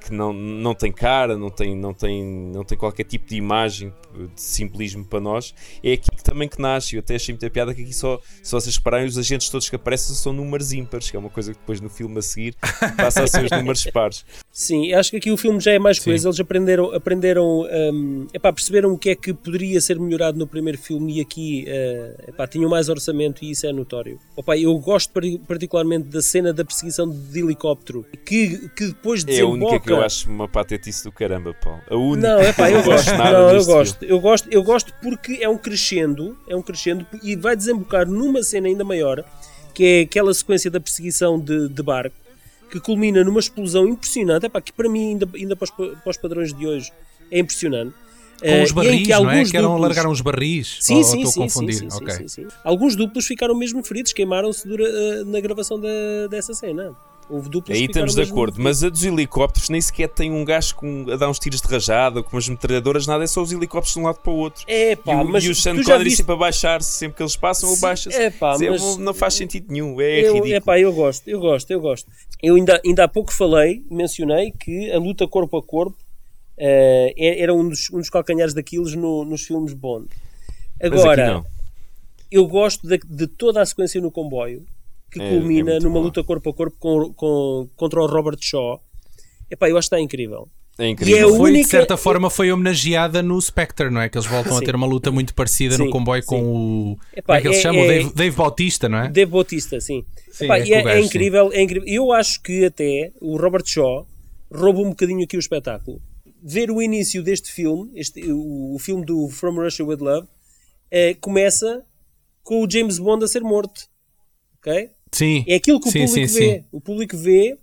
que não, não tem cara, não tem, não, tem, não tem qualquer tipo de imagem de simbolismo para nós, é aqui que também que nasce. Eu até achei muita piada que aqui só, se repararem, os agentes todos que aparecem são números ímpares, que é uma coisa que depois no filme a seguir passa a ser os números pares. Sim, eu acho que aqui o filme já é mais Sim. coisa. Eles aprenderam, aprenderam hum, epá, perceberam o que é que poderia ser melhorado no primeiro filme e aqui eh, epá, tinham mais orçamento e isso é notório. Opa, eu gosto particularmente da cena da perseguição de helicóptero que, que depois É a única desemboca. que eu acho uma patetice do caramba, Paulo. A única. Não, é pá, eu Não gosto Não, eu gosto. Eu gosto, eu gosto porque é um crescendo, é um crescendo e vai desembocar numa cena ainda maior, que é aquela sequência da perseguição de, de barco, que culmina numa explosão impressionante, epá, que para mim, ainda, ainda para, os, para os padrões de hoje, é impressionante. Com Eh, os e em barris, que não é? Que eram duplos- largaram os barris. Sim, Ou sim, estou a sim, confundir. sim, sim, ok. sim. Alguns duplos ficaram mesmo feridos, queimaram-se eh, na gravação da- dessa cena. Houve duplos Aí estamos de acordo, mas a dos helicópteros nem sequer tem um gajo com, a dar uns tiros de rajada, com umas metralhadoras, nada, é só os helicópteros de um lado para o outro. É pá, e o, mas e o Sean Connery viste... sempre a baixar-se, sempre que eles passam, ele baixa-se. é pá, é- mas- Não faz sentido nenhum, é eu, ridículo. epá, eu gosto, eu gosto, eu gosto. Eu ainda, ainda há pouco falei, mencionei que a luta corpo a corpo é- era um dos, um dos calcanhares daqueles no- nos filmes Bond. Agora. Eu gosto de, de toda a sequência no comboio, que É- culmina é numa boa. luta corpo a corpo com, com- contra o Robert Shaw. Epá, eu acho que está incrível. É E é incrível. a Foi, única- de certa forma, foi homenageada no Spectre, não é? Que eles voltam a ter uma luta muito parecida no Sim, comboio sim. com o. Epá, como é que ele é- se chama? O é- Dave, Dave Bautista, não é? Dave Bautista, sim. Sim, Epá, é e é, gajo, é sim. incrível, é incrível. Eu acho que até o Robert Shaw rouba um bocadinho aqui o espetáculo. Ver o início deste filme, este, o, o filme do From Russia with Love, eh, começa com o James Bond a ser morto. Ok? Sim. É aquilo que o Sim, público sim, vê. sim. O público vê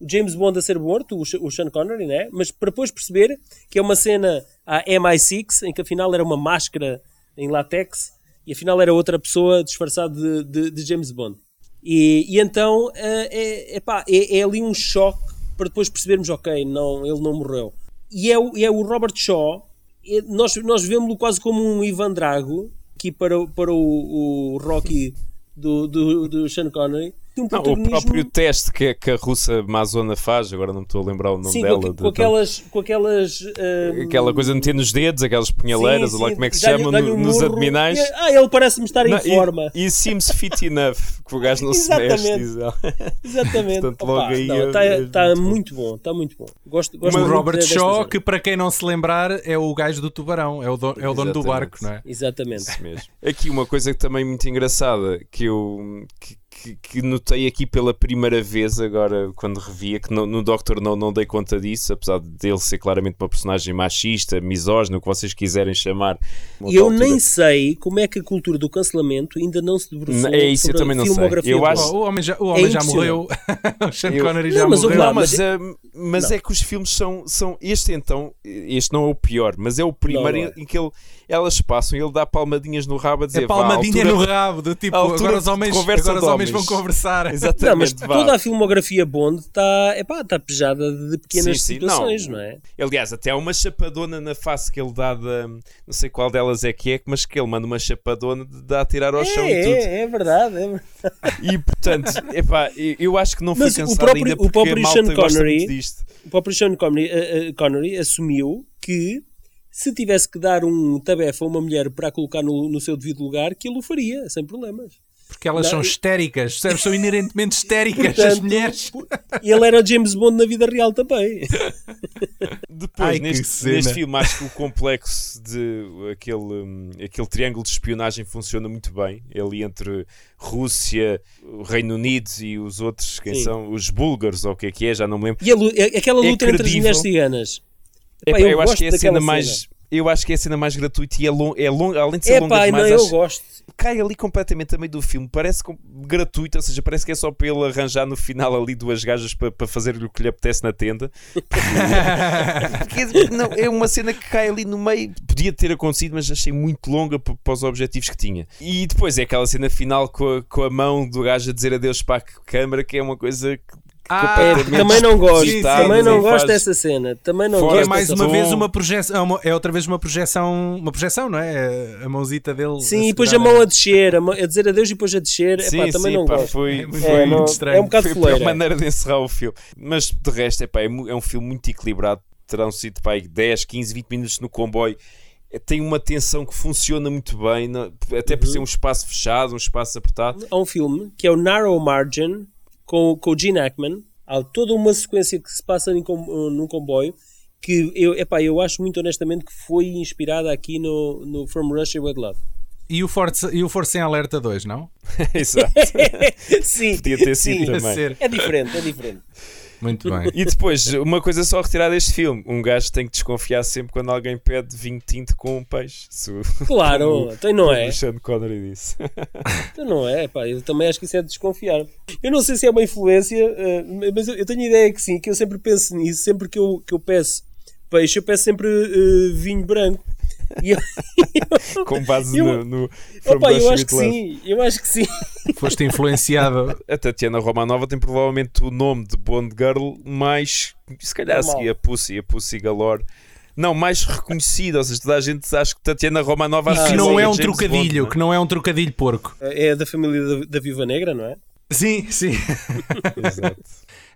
o James Bond a ser morto, o, Sean Connery, né? mas para depois perceber que é uma cena à MI6, em que afinal era uma máscara em látex e afinal era outra pessoa disfarçada de, de- de James Bond. E, e então eh, é, epá, é, é ali um choque para depois percebermos, ok, não, ele não morreu. E é o, é o Robert Shaw, é- nós, nós vemos-lo quase como um Ivan Drago, aqui para, para o, o Rocky do, do, do Sean Connery. Tem um Não, o protagonismo- próprio teste que, que a russa Amazona faz, agora não me estou a lembrar o nome Sim, dela. com, de- com aquelas. Com aquelas hum, Aquela coisa de meter nos dedos, aquelas punhaleiras, sim, ou lá sim, como é que se chama, um nos murro. abdominais. E- Ah, ele parece-me estar em Não, e- forma. E, seems fit enough, que o gajo não se mexe, Exatamente. diz ela. Exatamente. Portanto, logo aí Está é- é tá muito muito bom, está muito bom. Gosto, gosto O muito Robert desta Shaw, que para quem não se lembrar, é o gajo do tubarão, é o, do- é o dono do Exatamente. barco, não é? Exatamente. Isso mesmo. Aqui uma coisa que também muito engraçada que eu que, que- que notei aqui pela primeira vez agora quando revia, que no, no Doctor não, não dei conta disso, apesar dele ser claramente uma personagem machista, misógino, o que vocês quiserem chamar. E eu nem sei como é que a cultura do cancelamento ainda não se debruçou É isso, eu sobre também a não sei. filmografia Eu acho- Oh, o homem já, o homem já impressionante. morreu. o Sean Eu- Connery Não, já mas morreu. lá, Não, mas, mas- é, mas é que os filmes são, são. Este então, este não é o pior, mas é o primeiro Não, não é. em que ele, elas passam e ele dá palmadinhas no rabo a dizer É palmadinha "Vá, à no altura- rabo, do tipo, altura agora os de homens, agora os de homens vão homens." conversar. Exatamente, Não, mas vá. toda a filmografia Bond está está pejada de pequenas Sim, sim, situações, não. não. é? Aliás, até há uma chapadona na face que ele dá da. Não sei qual delas é que é, mas que ele manda uma chapadona de dá a tirar ao chão É, e tudo. é, é verdade. É verdade. E portanto, epá, eu- acho que não foi Mas o cansado próprio- ainda o porque próprio a malta Sean gosta Connery- muito disto. O próprio Sean Connery, eh, eh, Connery assumiu que se tivesse que dar um tabefe a uma mulher para a colocar no, no seu devido lugar, que ele o faria, sem problemas. Porque elas Não, são histéricas? São inerentemente histéricas as Portanto, mulheres. Ele era James Bond na vida real também. Depois, Ai, neste, neste filme, acho que o complexo de aquele, hum, aquele triângulo de espionagem funciona muito bem. Ali entre Rússia, o Reino Unido e os outros, quem Sim. são? Os búlgaros, ou o que é que é, já não me lembro. E a aquela É luta entre as mulheres ciganas. Epá, Epá, eu, acho que é a cena mais. Eu acho que é a cena mais gratuita e é, long, é long, além de ser É longa pá, não, demais, eu acho- gosto. cai ali completamente a meio do filme, parece gratuito, ou seja, parece que é só para ele arranjar no final ali duas gajas para, para fazer o que lhe apetece na tenda. Porque, não, é uma cena que cai ali no meio, podia ter acontecido, mas achei muito longa pa- para os objetivos que tinha. E depois é aquela cena final com a, com a mão do gajo a dizer adeus para a câmara, que é uma coisa que Ah, É, também não gosto. despropositada, Também não gosto faz- dessa cena. Também não Fora Que é gosto mais uma vez uma projeção, é uma- é outra vez uma projeção, uma projeção, não é? A mãozita dele. Sim, e depois a mão a descer, a, mão- a dizer adeus e depois a descer. Sim, Epá, também sim, não pá, gosto. foi, É muito- foi É, não- muito estranho. é um bocado foi a maneira de encerrar o filme. Mas de resto, epá, é, é um filme muito equilibrado. Terão sido pá, aí 10, 15, 20 minutos no comboio. É, Tem uma tensão que funciona muito bem, não- até por Uhum. ser um espaço fechado, um espaço apertado. Há um filme que é o Narrow Margin com, com o Gene Hackman. Há toda uma sequência que se passa em com- num comboio que eu, epá, eu acho muito honestamente que foi inspirada aqui no, no From Russia with Love. E o Força, e o Força em Alerta 2, não? Exato. sim, Podia ter sim. sido Ia também. É diferente, é diferente. Muito bem. E depois, uma coisa só a retirar deste filme: um gajo tem que desconfiar sempre quando alguém pede vinho tinto com um peixe. Claro, então não é. O Sean Connery disse. Então não é, pá, eu também acho que isso é de desconfiar. Eu não sei se é uma influência, eh, mas eu, tenho a ideia que sim, que eu sempre penso nisso, sempre que eu, que eu peço peixe, eu peço sempre eh, vinho branco. E eu, Com base Eu- no. no opa, eu acho que Love. sim, eu acho que sim. Foste influenciado. A Tatiana Romanova tem provavelmente o nome de Bond Girl mais, se calhar, a Normal. seguir a Pussy, a Pussy Galore. Não, mais reconhecida, ou seja, toda a gente acha que Tatiana Romanova E que não é um trocadilho, Bond, que não é um trocadilho porco. É da família da, da Viúva Negra, não é? Sim, sim. é? Exato.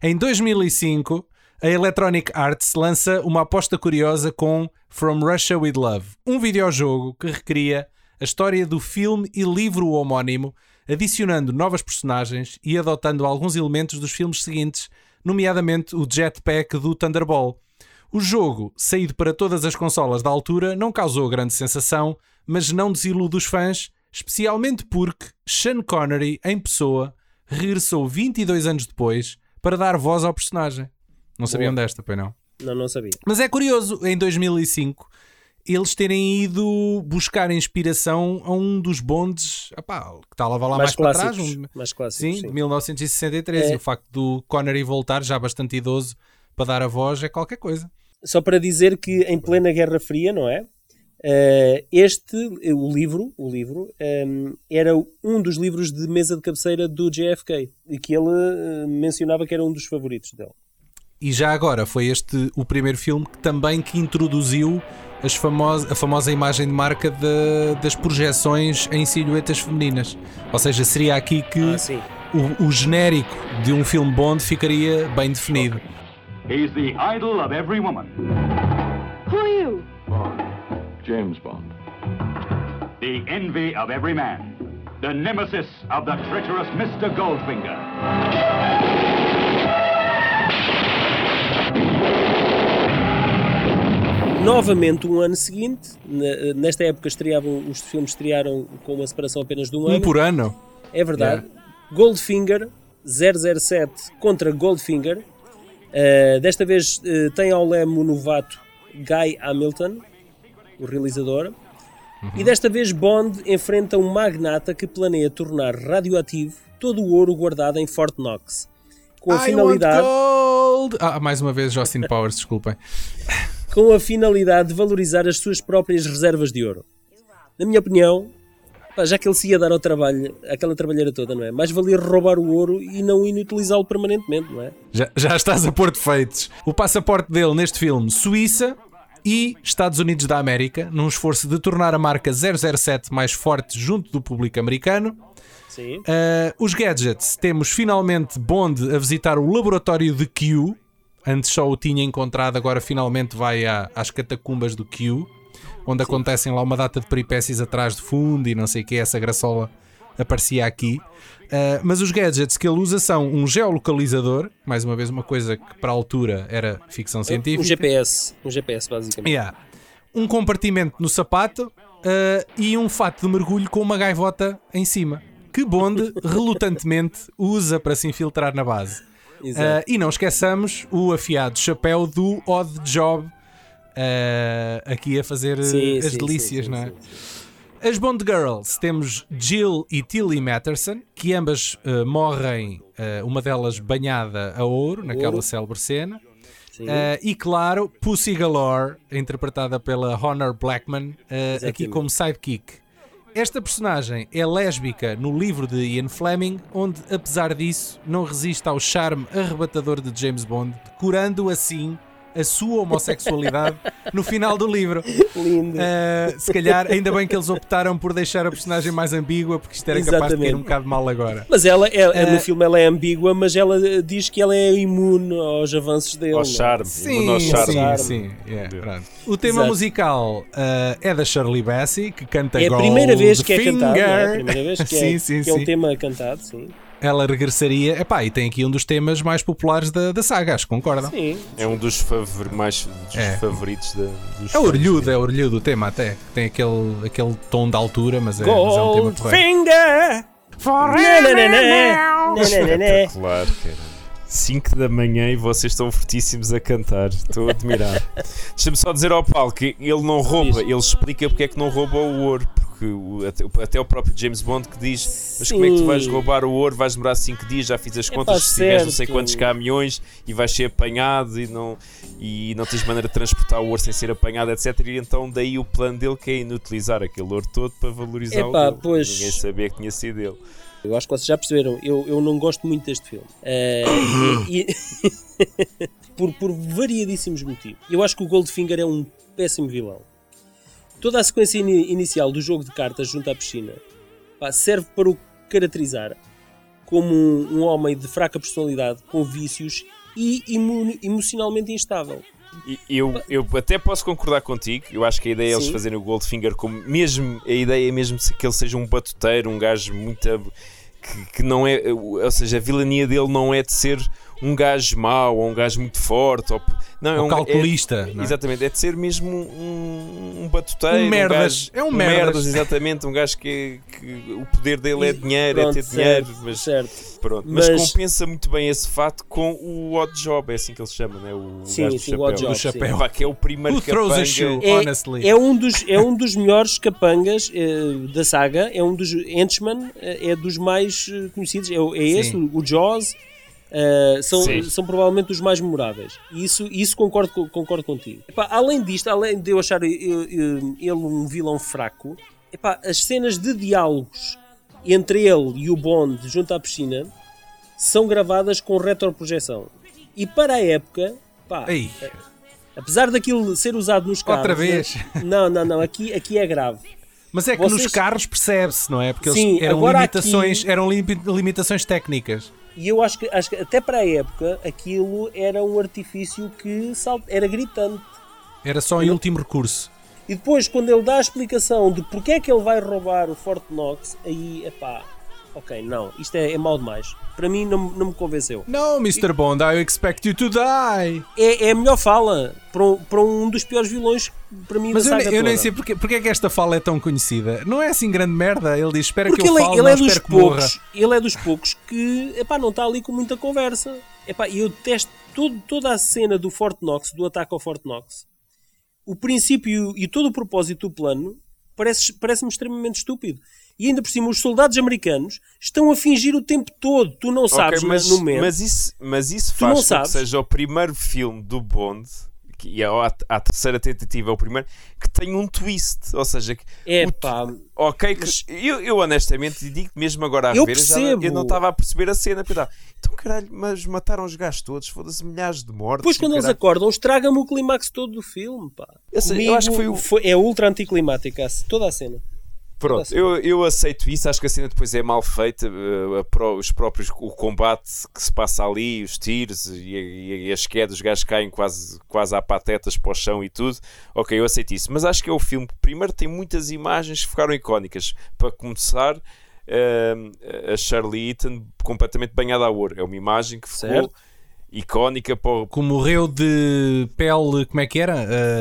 Em 2005, a Electronic Arts lança uma aposta curiosa com From Russia with Love, um videojogo que recria a história do filme e livro homónimo, adicionando novas personagens e adotando alguns elementos dos filmes seguintes, nomeadamente o jetpack do Thunderball. O jogo, saído para todas as consolas da altura, não causou grande sensação, mas não desilude os fãs, especialmente porque Sean Connery, em pessoa, regressou 22 anos depois para dar voz ao personagem. Não sabiam Boa. desta, pois não? Não, não sabia. Mas é curioso, em 2005, eles terem ido buscar inspiração a um dos bondes epá, que está a lavar lá mais, mais para trás. um- mais clássicos, Sim, sim. de 1963. É. E o facto do Connery voltar, já bastante idoso, para dar a voz é qualquer coisa. Só para dizer que em plena Guerra Fria, não é? Eh, este, o livro, o livro ehm, era um dos livros de mesa de cabeceira do JFK e que ele eh, mencionava que era um dos favoritos dele. E já agora foi este o primeiro filme que também que introduziu as famos- a famosa imagem de marca de- das projeções em silhuetas femininas. Ou seja, seria aqui que Ah, o, o genérico de um filme Bond ficaria bem definido. He's the idol of every woman, Who are you? Bond. James Bond. the envy of every man, the nemesis of the treacherous Mr. Goldfinger. Novamente, um ano seguinte, nesta época estreavam, os filmes estrearam com uma separação apenas de um ano. Um por ano. É verdade. Goldfinger 007 contra Goldfinger. Uh, desta vez uh, tem ao leme o novato Guy Hamilton, o realizador. E desta vez Bond enfrenta um magnata que planeia tornar radioativo todo o ouro guardado em Fort Knox. Com a I finalidade. Ah, mais uma vez Justin Powers, desculpem. Com a finalidade de valorizar as suas próprias reservas de ouro. Na minha opinião, já que ele se ia dar ao trabalho, aquela trabalheira toda, não é? Mais valia roubar o ouro e não inutilizá-lo permanentemente, não é? Já, já estás a pôr defeitos. O passaporte dele neste filme, Suíça e Estados Unidos da América, num esforço de tornar a marca 007 mais forte junto do público americano. Sim. Uh, os gadgets, temos finalmente Bond a visitar o laboratório de Q. Antes só o tinha encontrado, agora finalmente vai à- às catacumbas do Q, onde acontecem lá uma data de peripécias atrás de fundo e não sei o que, essa graçola aparecia aqui. Uh, mas os gadgets que ele usa são um geolocalizador, mais uma vez uma coisa que para a altura era ficção científica. Um GPS, um GPS basicamente. Yeah. Um compartimento no sapato uh, e um fato de mergulho com uma gaivota em cima. Que Bond relutantemente usa para se infiltrar na base. Uh, e não esqueçamos o afiado chapéu do Odd Job uh, aqui a fazer uh, Sim, as sim, delícias, sim, não é? As Bond Girls temos Jill e Tilly Matterson, que ambas uh, morrem, uma delas banhada a ouro, naquela Ouro. célebre cena. Uh, e claro, Pussy Galore, interpretada pela Honor Blackman, uh, aqui como sidekick. Esta personagem é lésbica no livro de Ian Fleming, onde, apesar disso, não resiste ao charme arrebatador de James Bond, curando assim a sua homossexualidade no final do livro. Lindo. Uh, se calhar, ainda bem que eles optaram por deixar a personagem mais ambígua, porque isto era capaz de Exatamente. ter um bocado mal agora. Mas ela, é, é- Eh, no filme ela é ambígua, mas ela diz que ela é imune aos avanços dele. Ao é? charme. Sim, ao charme. sim, sim. Yeah, pronto. O tema Exato. musical uh, é da Shirley Bassey, que canta É a primeira vez que é cantado, é? a primeira vez que, é, sim, sim, que é um sim. tema cantado, sim. Ela regressaria. Epá, e tem aqui um dos temas mais populares da, da saga, acho que concordam? Sim. É um dos favor- mais dos É. favoritos da, dos É orlhudo, é orlhudo o tema até. Tem aquele, aquele tom de altura, mas é, mas é um tema porreiro. Goldfinger! Nananana, nananana. Claro, cara. 5 da manhã e vocês estão fortíssimos a cantar. Estou a admirar. Deixa-me só dizer ao Paulo que ele não rouba, ele explica porque é que não rouba o ouro. O- até, o próprio James Bond que diz: Mas como é que tu vais Sim. roubar o ouro? Vais demorar 5 dias, já fiz as Epá, contas, se tiveres não sei quantos caminhões e vais ser apanhado e não, e não tens maneira de transportar o ouro sem ser apanhado, etc. E então daí o plano dele que é inutilizar aquele ouro todo para valorizar Epá, o dele. pois. Ninguém sabia que tinha sido ele. Eu acho que vocês já perceberam, eu, eu não gosto muito deste filme. Eh, e- e- por, por variadíssimos motivos. Eu acho que o Goldfinger é um péssimo vilão. Toda a sequência ini- inicial do jogo de cartas junto à piscina pá, serve para o caracterizar como um, um homem de fraca personalidade, com vícios e emo- emocionalmente instável. Eu, eu até posso concordar contigo. Eu acho que a ideia é eles fazerem o Goldfinger como mesmo a ideia é mesmo que ele seja um batuteiro, um gajo muito que, que não é, ou seja, a vilania dele não é de ser um gajo mau ou um gajo muito forte, ou, não, é um calculista, é- não é? exatamente, é de ser mesmo um, um batuteiro, Um merdas. gajo- É um merdas. exatamente, um gajo que, que o poder dele é dinheiro, é pronto, ter dinheiro, certo, mas certo. Pronto, mas, Mas- compensa muito bem esse fato com o Odd Job, é assim que ele se chama, né? o Sim, gajo do sim, o chapéu. Odd Job, Do chapéu. Pá, que é o primeiro Who capanga. shoe? É, Honestly. é um dos, é um dos melhores capangas eh, da saga, é um dos Henchman, eh, é dos mais eh, conhecidos, é, o- é esse, o, o Jaws, eh, são, Sim. são provavelmente os mais memoráveis. E isso, isso concordo, co- concordo contigo. Epá, além disto, além de eu achar eh, eh, ele um vilão fraco, epá, as cenas de diálogos entre ele e o Bond junto à piscina são gravadas com retroprojeção. E para a época, pá, Ei, Apesar daquilo ser usado nos carros. Outra vez. né? Não, não, não. Aqui, aqui é grave. mas é que Vocês- nos carros percebe-se, não é? Porque eles Sim, eram limitações, aqui- eram limi- limitações técnicas. E eu acho que, acho que até para a época aquilo era um artifício que sal- era gritante. Era só em último recurso. E depois, quando ele dá a explicação de porque é que ele vai roubar o Fort Knox, aí, epá, ok, não, isto é, é mau demais. Para mim, não, não me convenceu. No, Mr. Bond, I expect you to die. É, é a melhor fala para um, para um dos piores vilões, para mim, Mas eu, ne- eu nem sei porque, porque é que esta fala é tão conhecida. Não é assim grande merda. Ele diz: Espera Porque que eu ele, é- falo, ele não é dos poucos, ele é dos poucos que epá, não está ali com muita conversa. Epá, e eu detesto todo, toda a cena do Fort Knox, do ataque ao Fort Knox. O princípio e todo o propósito do plano parece- parece-me extremamente estúpido. E ainda por cima, os soldados americanos estão a fingir o tempo todo. Tu não sabes Ok, mas, no momento. mas isso, mas isso faz com que sabes. seja o primeiro filme do Bond, que, e a, a terceira tentativa é o primeiro, que tem um twist. Ou seja, que, É pá, ok, que eu, eu honestamente digo mesmo agora a Eu rever, eu já- percebo. eu não estava a perceber a cena. porque estava, Então caralho, mas mataram os gajos todos, foda-se milhares de mortes. depois quando eles caralho. acordam, estraga-me o clímax todo do filme. Pá. Eu sei, eu acho que foi o- é ultra anticlimática toda a cena. Pronto, eu, eu aceito isso, acho que a cena depois é mal feita, pró- os próprios, o combate que se passa ali, os tiros e, e- as quedas, os gajos caem quase, quase a patetas para o chão e tudo. Ok, eu aceito isso, mas acho que é o filme que primeiro tem muitas imagens que ficaram icónicas. Para começar, eh, a Charlie Eaton completamente banhada a ouro. É uma imagem que ficou Certo. Icónica para o, Que morreu de pele, como é que era?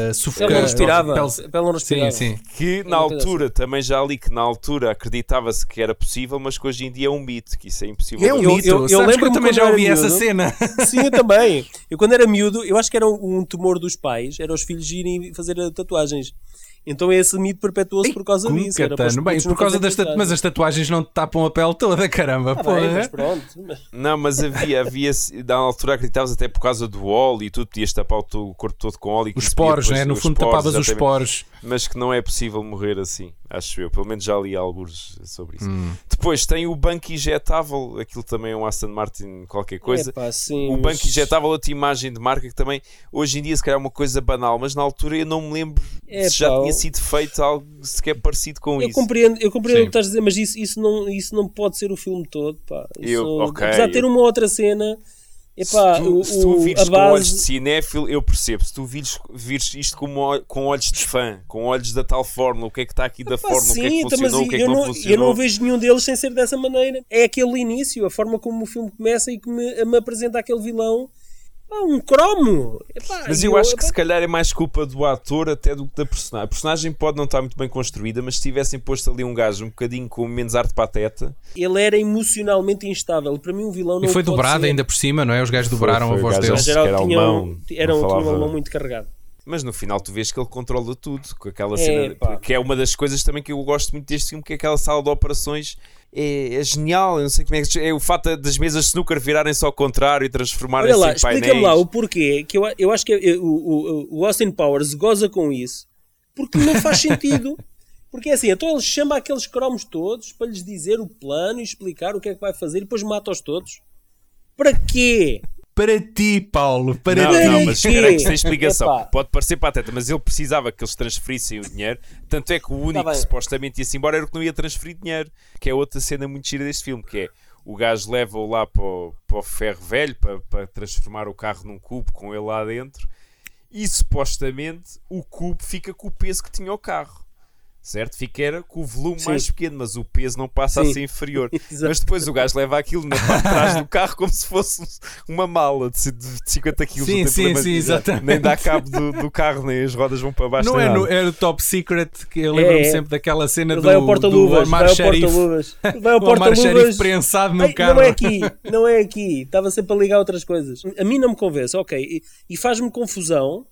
Uh, sufoca- Ele não respirava. pele- Ele não respirava. Sim, sim. que na altura, também já li que na altura acreditava-se que era possível, mas que hoje em dia é um mito, que isso é impossível. É um Eu- mito. eu- eu que eu lembro-me também quando já ouvi essa cena. Sim, eu também. Eu quando era miúdo, eu acho que era um, um tumor dos pais, era os filhos irem fazer tatuagens. Então esse mito perpetuou-se por causa disso. Era para os Cucatano. Bem, por causa das tatuagens. Mas as tatuagens não te tapam a pele toda, caramba. Ah, porra. bem, mas pronto. Não, mas havia, havia na altura acreditavas até por causa do óleo e tudo, podias tapar o, teu corpo todo com óleo. e Os poros, né? No os fundo poros, tapavas os exatamente. poros. Mas que não é possível morrer assim, acho eu. Pelo menos já li alguns sobre isso. Hum. Depois tem o banco injetável, aquilo também é um Aston Martin qualquer coisa. Epá, sim, o mas- banco injetável, outra imagem de marca que também hoje em dia se calhar é uma coisa banal, mas na altura eu não me lembro se já tinha sido feito algo sequer parecido com Eu isso. compreendo, eu compreendo Sim. o que estás a dizer, mas isso, isso, não, isso não pode ser o filme todo. Pá. Isso, Eu- ok, apesar de ter eu- uma outra cena, epá, se tu, o, se tu vires a com olhos de base. cinéfilo, eu percebo. Se tu vires, vires isto com, com olhos de fã, com olhos da tal fórmula, o que é que está aqui da Pá, fórmula, o que é que sim, então, mas funcionou, o que é que eu, não, não, eu funcionou. não vejo nenhum deles sem ser dessa maneira. É aquele início, a forma como o filme começa e que me, me apresenta aquele vilão. Um cromo! Epá, Mas e eu acho que se calhar é mais culpa do ator até do que da personagem. A personagem pode não estar muito bem construída, mas se tivessem posto ali um gajo um bocadinho com menos arte pateta, ele era emocionalmente instável. Para mim, um vilão E não foi pode dobrado ser. ainda por cima, não é? Os gajos Foi- dobraram foi a o voz. Mas era, era tinha, alemão, um, era um, um alemão muito carregado. Mas no final tu vês que ele controla tudo. Com aquela cena, que é uma das coisas também que eu gosto muito deste filme, que é aquela sala de operações. É, é genial, eu não sei como é que é o fato das mesas de snooker virarem-se ao contrário e transformarem-se em painéis. explica-me lá o porquê que eu, eu acho que é- o, o, o Austin Powers goza com isso porque não faz sentido. Porque é assim, então ele chama aqueles cromos todos para lhes dizer o plano e explicar o que é que vai fazer e depois mata-os todos. Para quê? Para ti, Paulo, para Não, ti. não, mas espera aí que tem explicação. Epá. Pode parecer pateta, mas ele precisava que eles transferissem o dinheiro. Tanto é que o único Tá que supostamente ia-se embora era o que não ia transferir dinheiro. Que é outra cena muito gira deste filme, que é o gajo leva-o lá para o, para o ferro velho para, para transformar o carro num cubo com ele lá dentro. E supostamente o cubo fica com o peso que tinha o carro. Certo? Fica era com o volume Sim. mais pequeno, mas o peso não passa Sim. a ser inferior. Mas depois o gajo leva aquilo na parte de trás do carro como se fosse uma mala de c- de 50 kg. Sim, sim, sim, exatamente. Nem dá cabo do, do carro, nem as rodas vão para baixo. Não é, nada. no, é o Top Secret que eu lembro-me É, é. sempre daquela cena do, vai ao do porta-luvas, Omar vai ao Sharif. porta-luvas. Vai ao porta-luvas. prensado no Ai, carro. Não é aqui, não é aqui. Estava sempre a ligar outras coisas. A mim não me convence, ok. E, e faz-me confusão.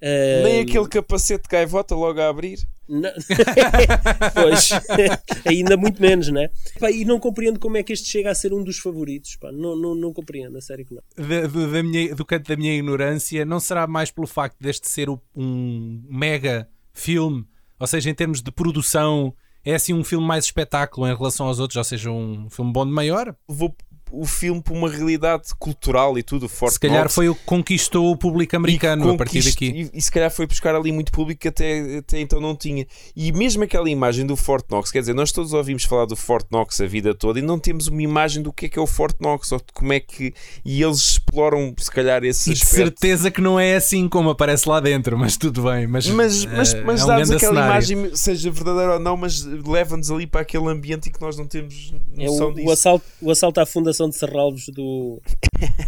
eh, Nem aquele capacete de gaivota logo a abrir. Não- pois, ainda muito menos, né? Pá, e não compreendo como é que este chega a ser um dos favoritos. Pá. Não, não, não compreendo, a sério que não. Da- do, da minha- do canto da minha ignorância, não será mais pelo facto deste ser um mega filme, ou seja, em termos de produção, é assim um filme mais espetáculo em relação aos outros, ou seja, um filme bom de maior? Levou o filme para uma realidade cultural e tudo forte. Se calhar foi o que conquistou o público americano a partir daqui. E, e se calhar foi buscar ali muito público que até, até então não tinha. E mesmo aquela imagem do Fort Knox, quer dizer, nós todos ouvimos falar do Fort Knox a vida toda e não temos uma imagem do que é que é o Fort Knox ou de como é que. E eles exploram, se calhar, esse E de aspecto. certeza que não é assim como aparece lá dentro, mas tudo bem. Mas, Mas, mas, eh, mas é um dá-nos aquela cenário. imagem, seja verdadeira ou não, mas leva-nos ali para aquele ambiente em que nós não temos É noção o, disso. o, assalto, o assalto à fundação de Serralvos do,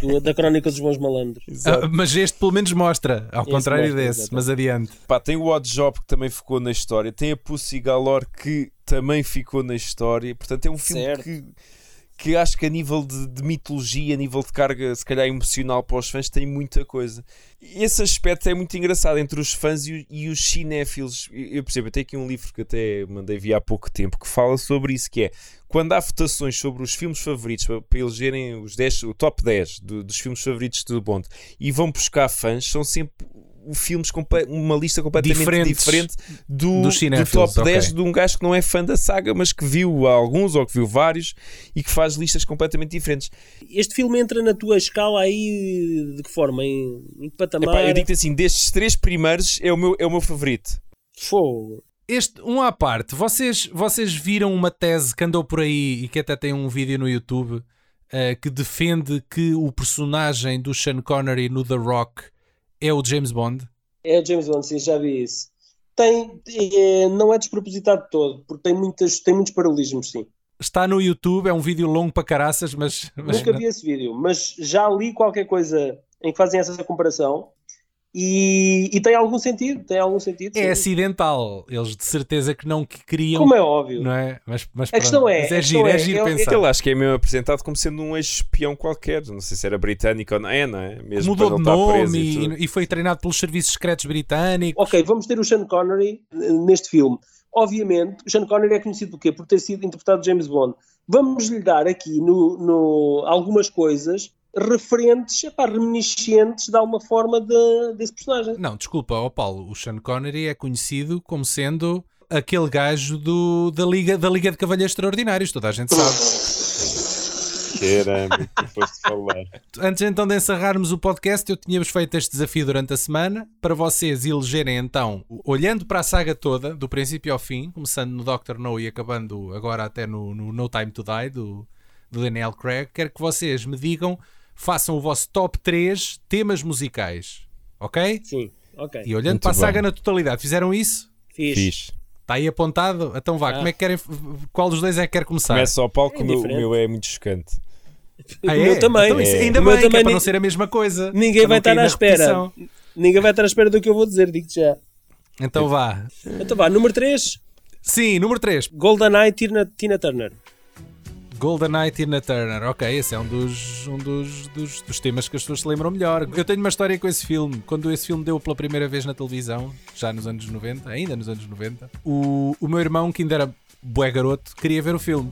do- da Crónica dos Bons Malandros. Ah, mas este pelo menos mostra, ao Este contrário mostra, desse, exatamente. mas adiante. Pá, tem o Odd Job que também ficou na história, tem a Pussy Galore que também ficou na história. Portanto, é um filme Certo. que, que acho que a nível de, de mitologia, a nível de carga, se calhar emocional para os fãs, tem muita coisa. Esse aspecto é muito engraçado entre os fãs e, e os cinéfilos. Eu, eu percebo, eu tenho aqui um livro que até mandei vir há pouco tempo que fala sobre isso, que é quando há votações sobre os filmes favoritos para, para elegerem os 10, o top 10 do- dos filmes favoritos do Bond e vão buscar fãs, são sempre filmes comple- uma lista completamente Diferentes diferente do, do top 10 ok. de um gajo que não é fã da saga, mas que viu alguns ou que viu vários e que faz listas completamente diferentes. Este filme entra na tua escala aí de que forma? Em, em que patamar? Epá, eu digo assim, destes três primeiros é o meu, é o meu favorito. Fogo. Este, um à parte, vocês, vocês viram uma tese que andou por aí e que até tem um vídeo no YouTube eh, que defende que o personagem do Sean Connery no The Rock é o James Bond? É o James Bond, sim, já vi isso. Tem, é, não é despropositado todo, porque tem, muitas, tem muitos paralelismos, sim. Está no YouTube, é um vídeo longo para caraças, mas, mas Nunca vi esse vídeo, mas já li qualquer coisa em que fazem essa comparação e, e tem algum sentido, tem algum sentido. é sim. acidental. Eles de certeza que não que queriam, Como é óbvio. não é? Mas, mas A questão é- Mas a é questão giro, é, é- giro é- pensar. Ele acho que é mesmo apresentado como sendo um ex-espião qualquer. Não sei se era britânico ou não. É, não é? Mesmo Mudou de nome e e, e foi treinado pelos serviços secretos britânicos. Ok, vamos ter o Sean Connery eh, neste filme. Obviamente, o Sean Connery é conhecido por quê? Por ter sido interpretado de James Bond. Vamos lhe dar aqui no, no- algumas coisas referentes, epá, reminiscentes de alguma forma de- desse personagem. Não, desculpa, ó Paulo, o Sean Connery é conhecido como sendo aquele gajo do, da, Liga, da Liga de Cavalheiros Extraordinários, toda a gente sabe. Caramba, depois de falar. Antes então de encerrarmos o podcast, eu tínhamos feito este desafio durante a semana para vocês elegerem então, olhando para a saga toda, do princípio ao fim, começando no Doctor No e acabando agora até no, no No Time to Die, do, do Daniel Craig, quero que vocês me digam, façam o vosso top 3 temas musicais, ok? Sim, ok. E olhando Muito para a saga bem. na totalidade, fizeram isso? Fiz. Fixe. Está aí apontado? Então vá, Ah. como é que querem. Qual dos dois é que quer começar? Começa ao palco, É o meu, o diferente. meu é muito chocante. Ah, o meu também. Então, isso É. ainda O meu bem, que é também para não ser a mesma coisa. Ninguém vai estar à na espera. Ninguém vai estar à espera do que eu vou dizer, digo-te já. Então vá. Então vá, número 3, Sim, número 3. GoldenEye Tina, Tina Turner. GoldenEye Tina Turner. Ok, esse é um dos, um dos, dos, dos temas que as pessoas se lembram melhor. Eu tenho uma história com esse filme. Quando esse filme deu pela primeira vez na televisão, já nos anos 90, ainda nos anos 90, o, o meu irmão, que ainda era bué garoto, queria ver o filme.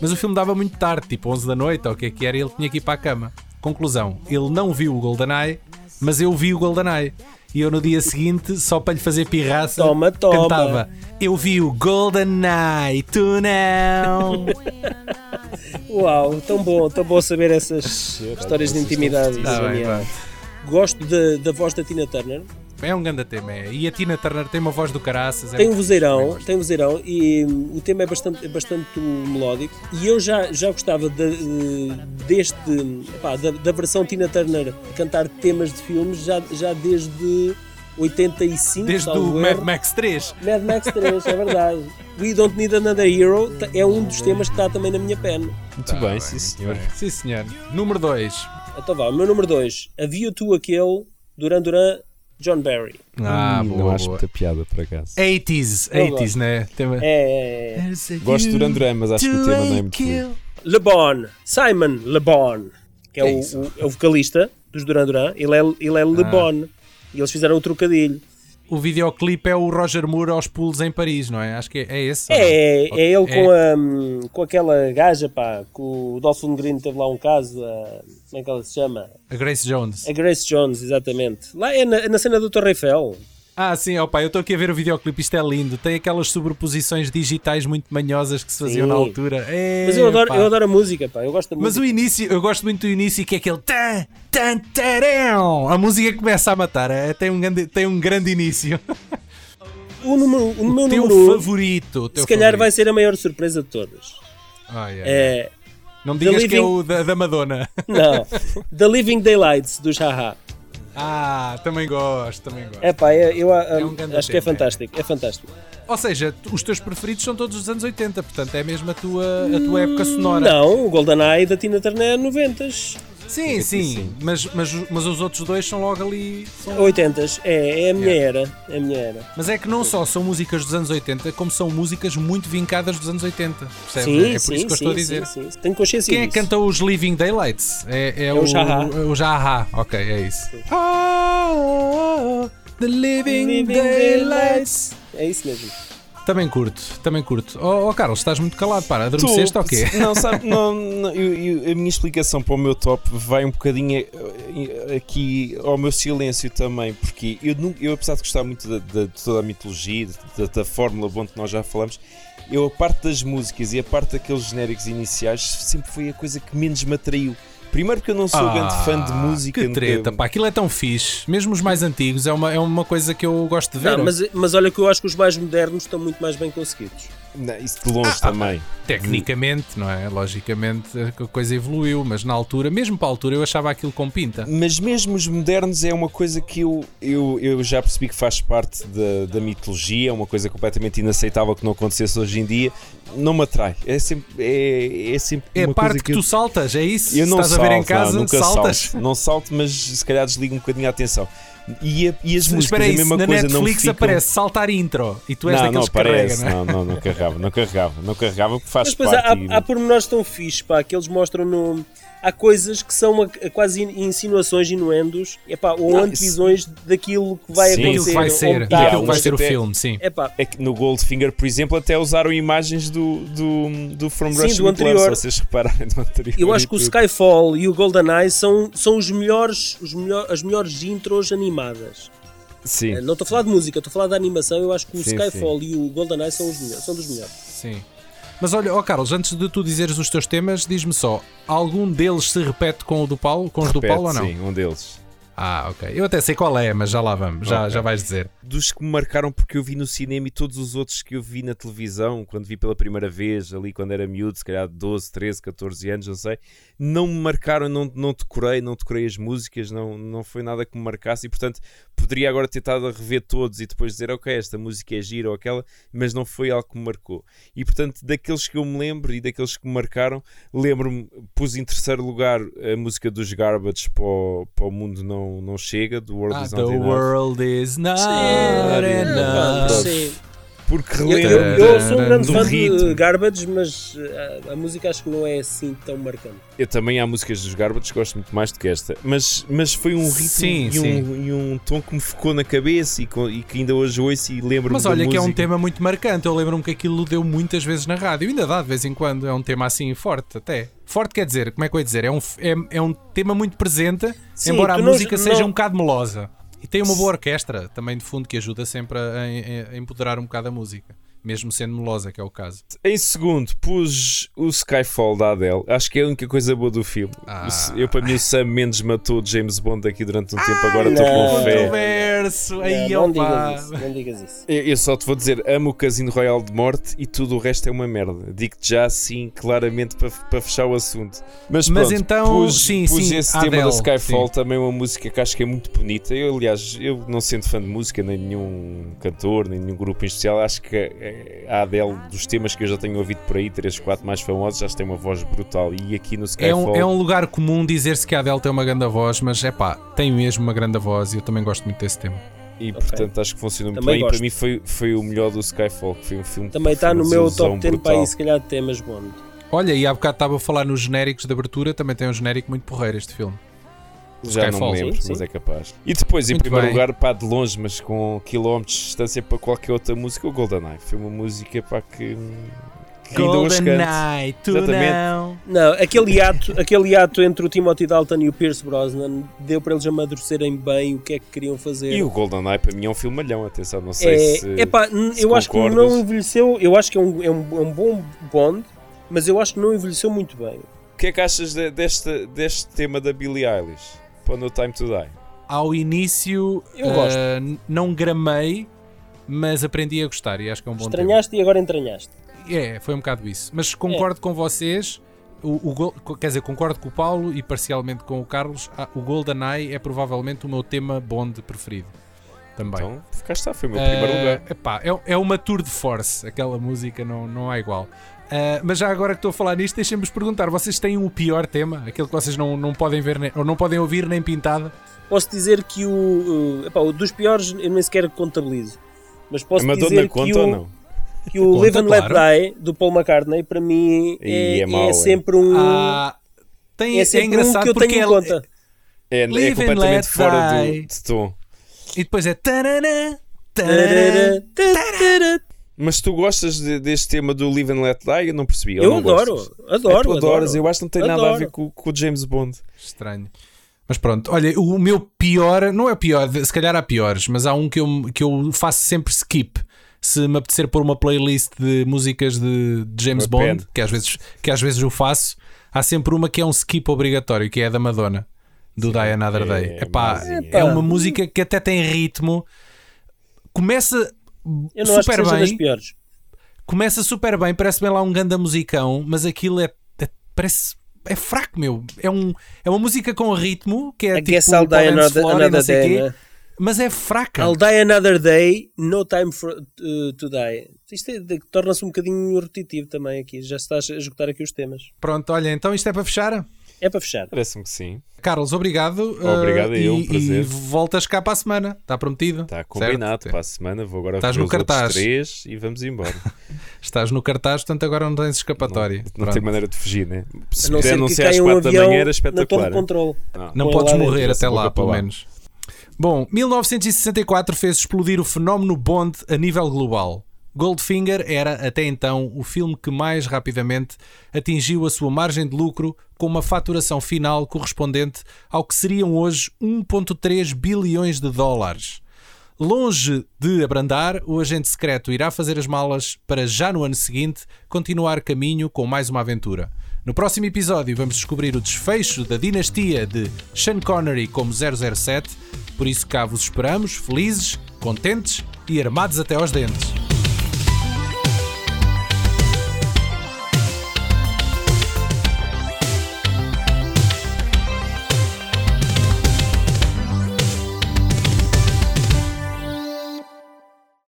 Mas o filme dava muito tarde, tipo 11 da noite, ou o que é que era, e ele tinha que ir para a cama. Conclusão, ele não viu o GoldenEye, mas eu vi o GoldenEye. E eu no dia seguinte, só para lhe fazer pirraça, Toma, toma. cantava Eu vi o GoldenEye, tu não. Uau, tão bom, tão bom saber essas histórias de intimidade. Tá bem. Gosto da, da voz da Tina Turner. É um grande tema. É. E a Tina Turner tem uma voz do caraças. é Tem um vozeirão, tem um vozeirão e o tema é bastante, é bastante melódico. E eu já, já gostava de- deste, pá, da, da versão Tina Turner cantar temas de filmes já, já desde 85. Desde o Mad. Max 3. Mad Max 3, é verdade. We Don't Need Another Hero é um dos temas que está também na minha pen. Muito Tá bem, sim senhor. Sim, senhor. Número 2. Então vá, o meu número 2, A View to aquele, Duran Duran, John Barry. Ah, Hum, boa, não acho boa. muita piada, por acaso. 80s, Eu 80s, gosto. né? Tema... É, é, é. Gosto de Duran Duran, mas acho que o tema não é muito. Le Bon, Simon Le Bon, que é, Que é o, o- é o vocalista dos Duran Duran, ele é, ele é Le Ah. Bon. E eles fizeram o trocadilho. O videoclipe é o Roger Moore aos pulos em Paris, não é? Acho que é, é esse. não? É, é ele É. com, a, hum, com aquela gaja, pá, que o Dolphin Green teve lá um caso, a- como é que ela se chama? A Grace Jones. A Grace Jones, exatamente. Lá é na, é na cena do Torre Eiffel. Ah, sim, opa, eu estou aqui a ver o videoclipe, isto é lindo. Tem aquelas sobreposições digitais muito manhosas que se faziam Sim. na altura. É, Mas eu adoro, pá. eu adoro a música, pá, eu gosto da Mas música. o início, eu gosto muito do início que é aquele tan, tan, tarão. A música começa a matar, é, tem, um grande, tem um grande início. O, número, o meu teu número favorito. o teu se calhar favorito. vai ser a maior surpresa de todas. Ai. É, Não me digas The que é Living- o da, da Madonna. não, The Living Daylights, dos Haha. Ah, também gosto, também gosto. É pá, eu, eu, ah, um grande acho que é é. fantástico, é fantástico. Ou seja, os teus preferidos são todos dos anos 80, portanto é mesmo a tua, a tua época sonora. Não, o GoldenEye da Tina Turner é 90 Sim, sim, Mas, mas, mas os outros dois são logo ali. são- 80 é, é a minha era, é a minha era. Mas é que não só são músicas dos anos 80, como são músicas muito vincadas dos anos 80. Percebes? Sim, é por sim, isso que eu sim, estou a dizer. sim, sim. Tenho consciência Quem é que canta os Living Daylights? É, é, o Jaha. O Jaha, ok, é isso. Oh, the Living, Living Daylights. Daylights. É isso mesmo. Também curto, também curto. Oh, oh, Carlos, estás muito calado, para. Adormeceste ou quê? Não, sabe, não, não, eu- eu- a minha explicação para o meu top vai um bocadinho eh, aqui ao meu silêncio também, porque eu, eu apesar de gostar muito da- da- de toda a mitologia, da, da Fórmula Bond que nós já falamos, eu a parte das músicas e a parte daqueles genéricos iniciais sempre foi a coisa que menos me atraiu. Primeiro porque eu não sou grande fã de Ah, música. Que nunca- treta, pá, aquilo é tão fixe. Mesmo os mais antigos, é uma, é uma coisa que eu gosto de ver. Não, mas, mas olha que eu acho que os mais modernos estão muito mais bem conseguidos. Não, isso de longe também. Tecnicamente, não é? Logicamente a coisa evoluiu, mas na altura, mesmo para a altura, eu achava aquilo com pinta. Mas mesmo os modernos é uma coisa que eu, eu, eu já percebi que faz parte da, da mitologia, é uma coisa completamente inaceitável que não acontecesse hoje em dia. Não me atrai. É sempre, é, é sempre É a parte coisa que, tu saltas, é isso? eu não estás a ver em salto, não, casa, nunca saltas. salto. Não salto, mas se calhar desligo um bocadinho a atenção. E, a- e as músicas Espera aí, a mesma na coisa, não Netflix ficam... aparece saltar intro e tu és não, daqueles não que carrega, aparece, não é? não, não, não carregava, não carregava, não carregava porque faz Mas depois parte. há, e- há, há pormenores tão fixes, pá, que eles mostram no. Há coisas que são uma- quase in- insinuações, inuendos, epá, ou Não, antevisões daquilo que vai Sim. acontecer. Vai ser, tá. que vai ser o até- filme, sim. Epá, É que no Goldfinger, por exemplo, até usaram imagens do, do, do From Sim, Russia do with Love, anterior. se vocês repararem do anterior. eu acho que o. Skyfall e o GoldenEye são, são os melhores, os melhor, as melhores intros animadas. Sim. Eh, Não estou a falar de música, estou a falar de animação. Eu acho que o Sim, Skyfall e o GoldenEye são, os melhores, são dos melhores. Sim. Mas olha, ó Carlos, antes de tu dizeres os teus temas, diz-me só, algum deles se repete com o do Paulo, com os do Repete, Paulo ou não? Sim, um deles. Ah, ok. Eu até sei qual é, mas já lá vamos, já, Ok. já vais dizer. Dos que me marcaram porque eu vi no cinema e todos os outros que eu vi na televisão, quando vi pela primeira vez, ali quando era miúdo, se calhar 12, 13, 14 anos, não sei, não me marcaram, não, não decorei, não decorei as músicas, não, não foi nada que me marcasse e portanto poderia agora ter estado a rever todos e depois dizer, ok, esta música é gira ou aquela, mas não foi algo que me marcou. E portanto, daqueles que eu me lembro e daqueles que me marcaram, lembro-me, pus em terceiro lugar a música dos Garbage para o, para o Mundo Não, não Chega, do World Ah, Is the Not Enough. world is not Pá, enough. sim. Porque Eu, relembro eu- eu sou um grande fã de ritmo. Garbage, mas eh, a, a música acho que não é assim tão marcante. Eu também há músicas dos Garbage que gosto muito mais do que esta. Mas, mas foi um ritmo Sim, e, sim. Um, e um tom que me ficou na cabeça e, e que ainda hoje ouço e lembro-me Mas da olha que é um música. tema muito marcante. Eu lembro-me que aquilo deu muitas vezes na rádio. Ainda dá de vez em quando. É um tema assim forte até. Forte quer dizer, como é que eu ia dizer? É um, é, é um tema muito presente, Sim, embora a tu não- música seja não- um bocado melosa. E tem uma boa orquestra também de fundo que ajuda sempre a, a- a empoderar um bocado a música. Mesmo sendo melosa, que é o caso. Em segundo, pus o Skyfall da Adele. Acho que é a única coisa boa do filme. Ah. Eu, para mim, o Sam Mendes matou o James Bond aqui durante um tempo. Agora estou com não. fé. Controverso, aí não, não opa. digas isso, não digas isso. Eu eu só te vou dizer, amo o Casino Royal de Morte e tudo o resto é uma merda. Digo-te já assim, claramente, para, para fechar o assunto. Mas, Mas pronto, então, pus, sim, pus sim, esse tema Adele, da Skyfall, sim. também uma música que acho que é muito bonita. Eu, aliás, eu não sendo fã de música, nem nenhum cantor, nem nenhum grupo em especial, acho que eh, a Adele, dos temas que eu já tenho ouvido por aí, 3, 4 mais famosos, já tem uma voz brutal. E aqui no É Skyfall... um, é um lugar comum dizer-se que a Adele tem uma grande voz, mas é pá, tem mesmo uma grande voz e eu também gosto muito desse tema. E Ok. portanto acho que funcionou muito Também bem. E gosto. para mim foi, foi o melhor do Skyfall, que foi um filme Também está no meu top 10 para aí, se calhar, de temas Bond. Olha, e há bocado estava a falar nos genéricos de abertura, também tem um genérico muito porreiro este filme. Já Skyfall. não me lembro, Sim, mas sim. é capaz. E depois, em Muito primeiro bem. lugar, pá, de longe, mas com quilómetros de distância para qualquer outra música, o GoldenEye. Foi uma música pá, que, que canto. GoldenEye, tu Exatamente. não. Não, aquele ato, aquele ato entre o Timothy Dalton e o Pierce Brosnan deu para eles amadurecerem bem o que é que queriam fazer. E o GoldenEye para mim é um filmalhão, atenção, não sei é, se... epá, se eu acho que concordas. não envelheceu. Eu acho que é um, é, um, é um bom Bond, mas eu acho que não envelheceu muito bem. O que é que achas de- deste, deste tema da Billie Eilish? Para No Time to Die. Ao início Eu gosto. n- não gramei, mas aprendi a gostar e acho que é um bom tema. Estranhaste e agora entranhaste. É, foi um bocado isso. Mas concordo com vocês. O, o Gol- quer dizer, concordo com o Paulo e parcialmente com o Carlos. Ah, O GoldenEye é provavelmente o meu tema Bond preferido. Também. Então, cá está, foi o meu primeiro lugar. epá, é, é uma tour de force, aquela música não, não há igual. Ah, mas já agora que estou a falar nisto, deixem-me perguntar: vocês têm o pior tema? Aquele que vocês não, não podem ver nem, ou não podem ouvir nem pintado? Posso dizer que o, o, epá, o dos piores eu nem sequer contabilizo. Mas posso Madonna dizer que conta o, ou não? que o Conta, Live and Let claro. Die do Paul McCartney para mim é, é mau, é. sempre um. Ah, tem, é é, sempre um engraçado que eu porque tenho em é- conta. É, é completamente let fora do, de tom. E depois é. tarará, tarará. Mas tu gostas de- deste tema do Live and Let Die? Eu não percebi. ou Eu não adoro, gostas? adoro, É, tu adoras, adoro. eu acho que não tem nada a Adoro. ver com, com o James Bond. Estranho. Mas pronto, olha, o meu pior, não é o pior, se calhar há piores, mas há um que eu, que eu faço sempre skip. Se me apetecer pôr uma playlist de músicas de, de James Uma Bond, que às, vezes, que às vezes eu faço, há sempre uma que é um skip obrigatório, que é a da Madonna, do Die Another é Day. Epá, mauzinha. é uma música que até tem ritmo, começa Eu não acho que super seja das bem, piores. começa super bem, parece bem lá um ganda musicão, mas aquilo é, é- parece é fraco, meu. É, um, é uma música com ritmo, que é I tipo guess I'll die another, another day. quê, né? mas é fraca. I'll die another day, no time for, uh, to die. Isto é torna-se um bocadinho repetitivo também aqui. Já se está a esgotar aqui os temas. Pronto, olha, então isto é para fechar. É para fechar. Parece-me que sim. Carlos, obrigado. Obrigado uh, a eu, e, um prazer. e voltas cá para a semana. Está prometido? Está combinado Certo? para a semana. Vou agora Estás no cartaz. três e vamos embora. Estás no cartaz, portanto agora não tens escapatória. Não Pronto. tem maneira de fugir, né? Se não puder anunciar às caia um 4 da avião manhã era espetacular. controle. Não. Não Põe podes lá morrer dentro, até lá, pelo lá. menos. Bom, 1964 fez explodir o fenómeno Bond a nível global. Goldfinger era, até então, o filme que mais rapidamente atingiu a sua margem de lucro com uma faturação final correspondente ao que seriam hoje 1,3 bilhões de dólares. Longe de abrandar, o agente secreto irá fazer as malas para já no ano seguinte continuar caminho com mais uma aventura. No próximo episódio vamos descobrir o desfecho da dinastia de Sean Connery como 007, por isso cá vos esperamos, felizes, contentes e armados até aos dentes.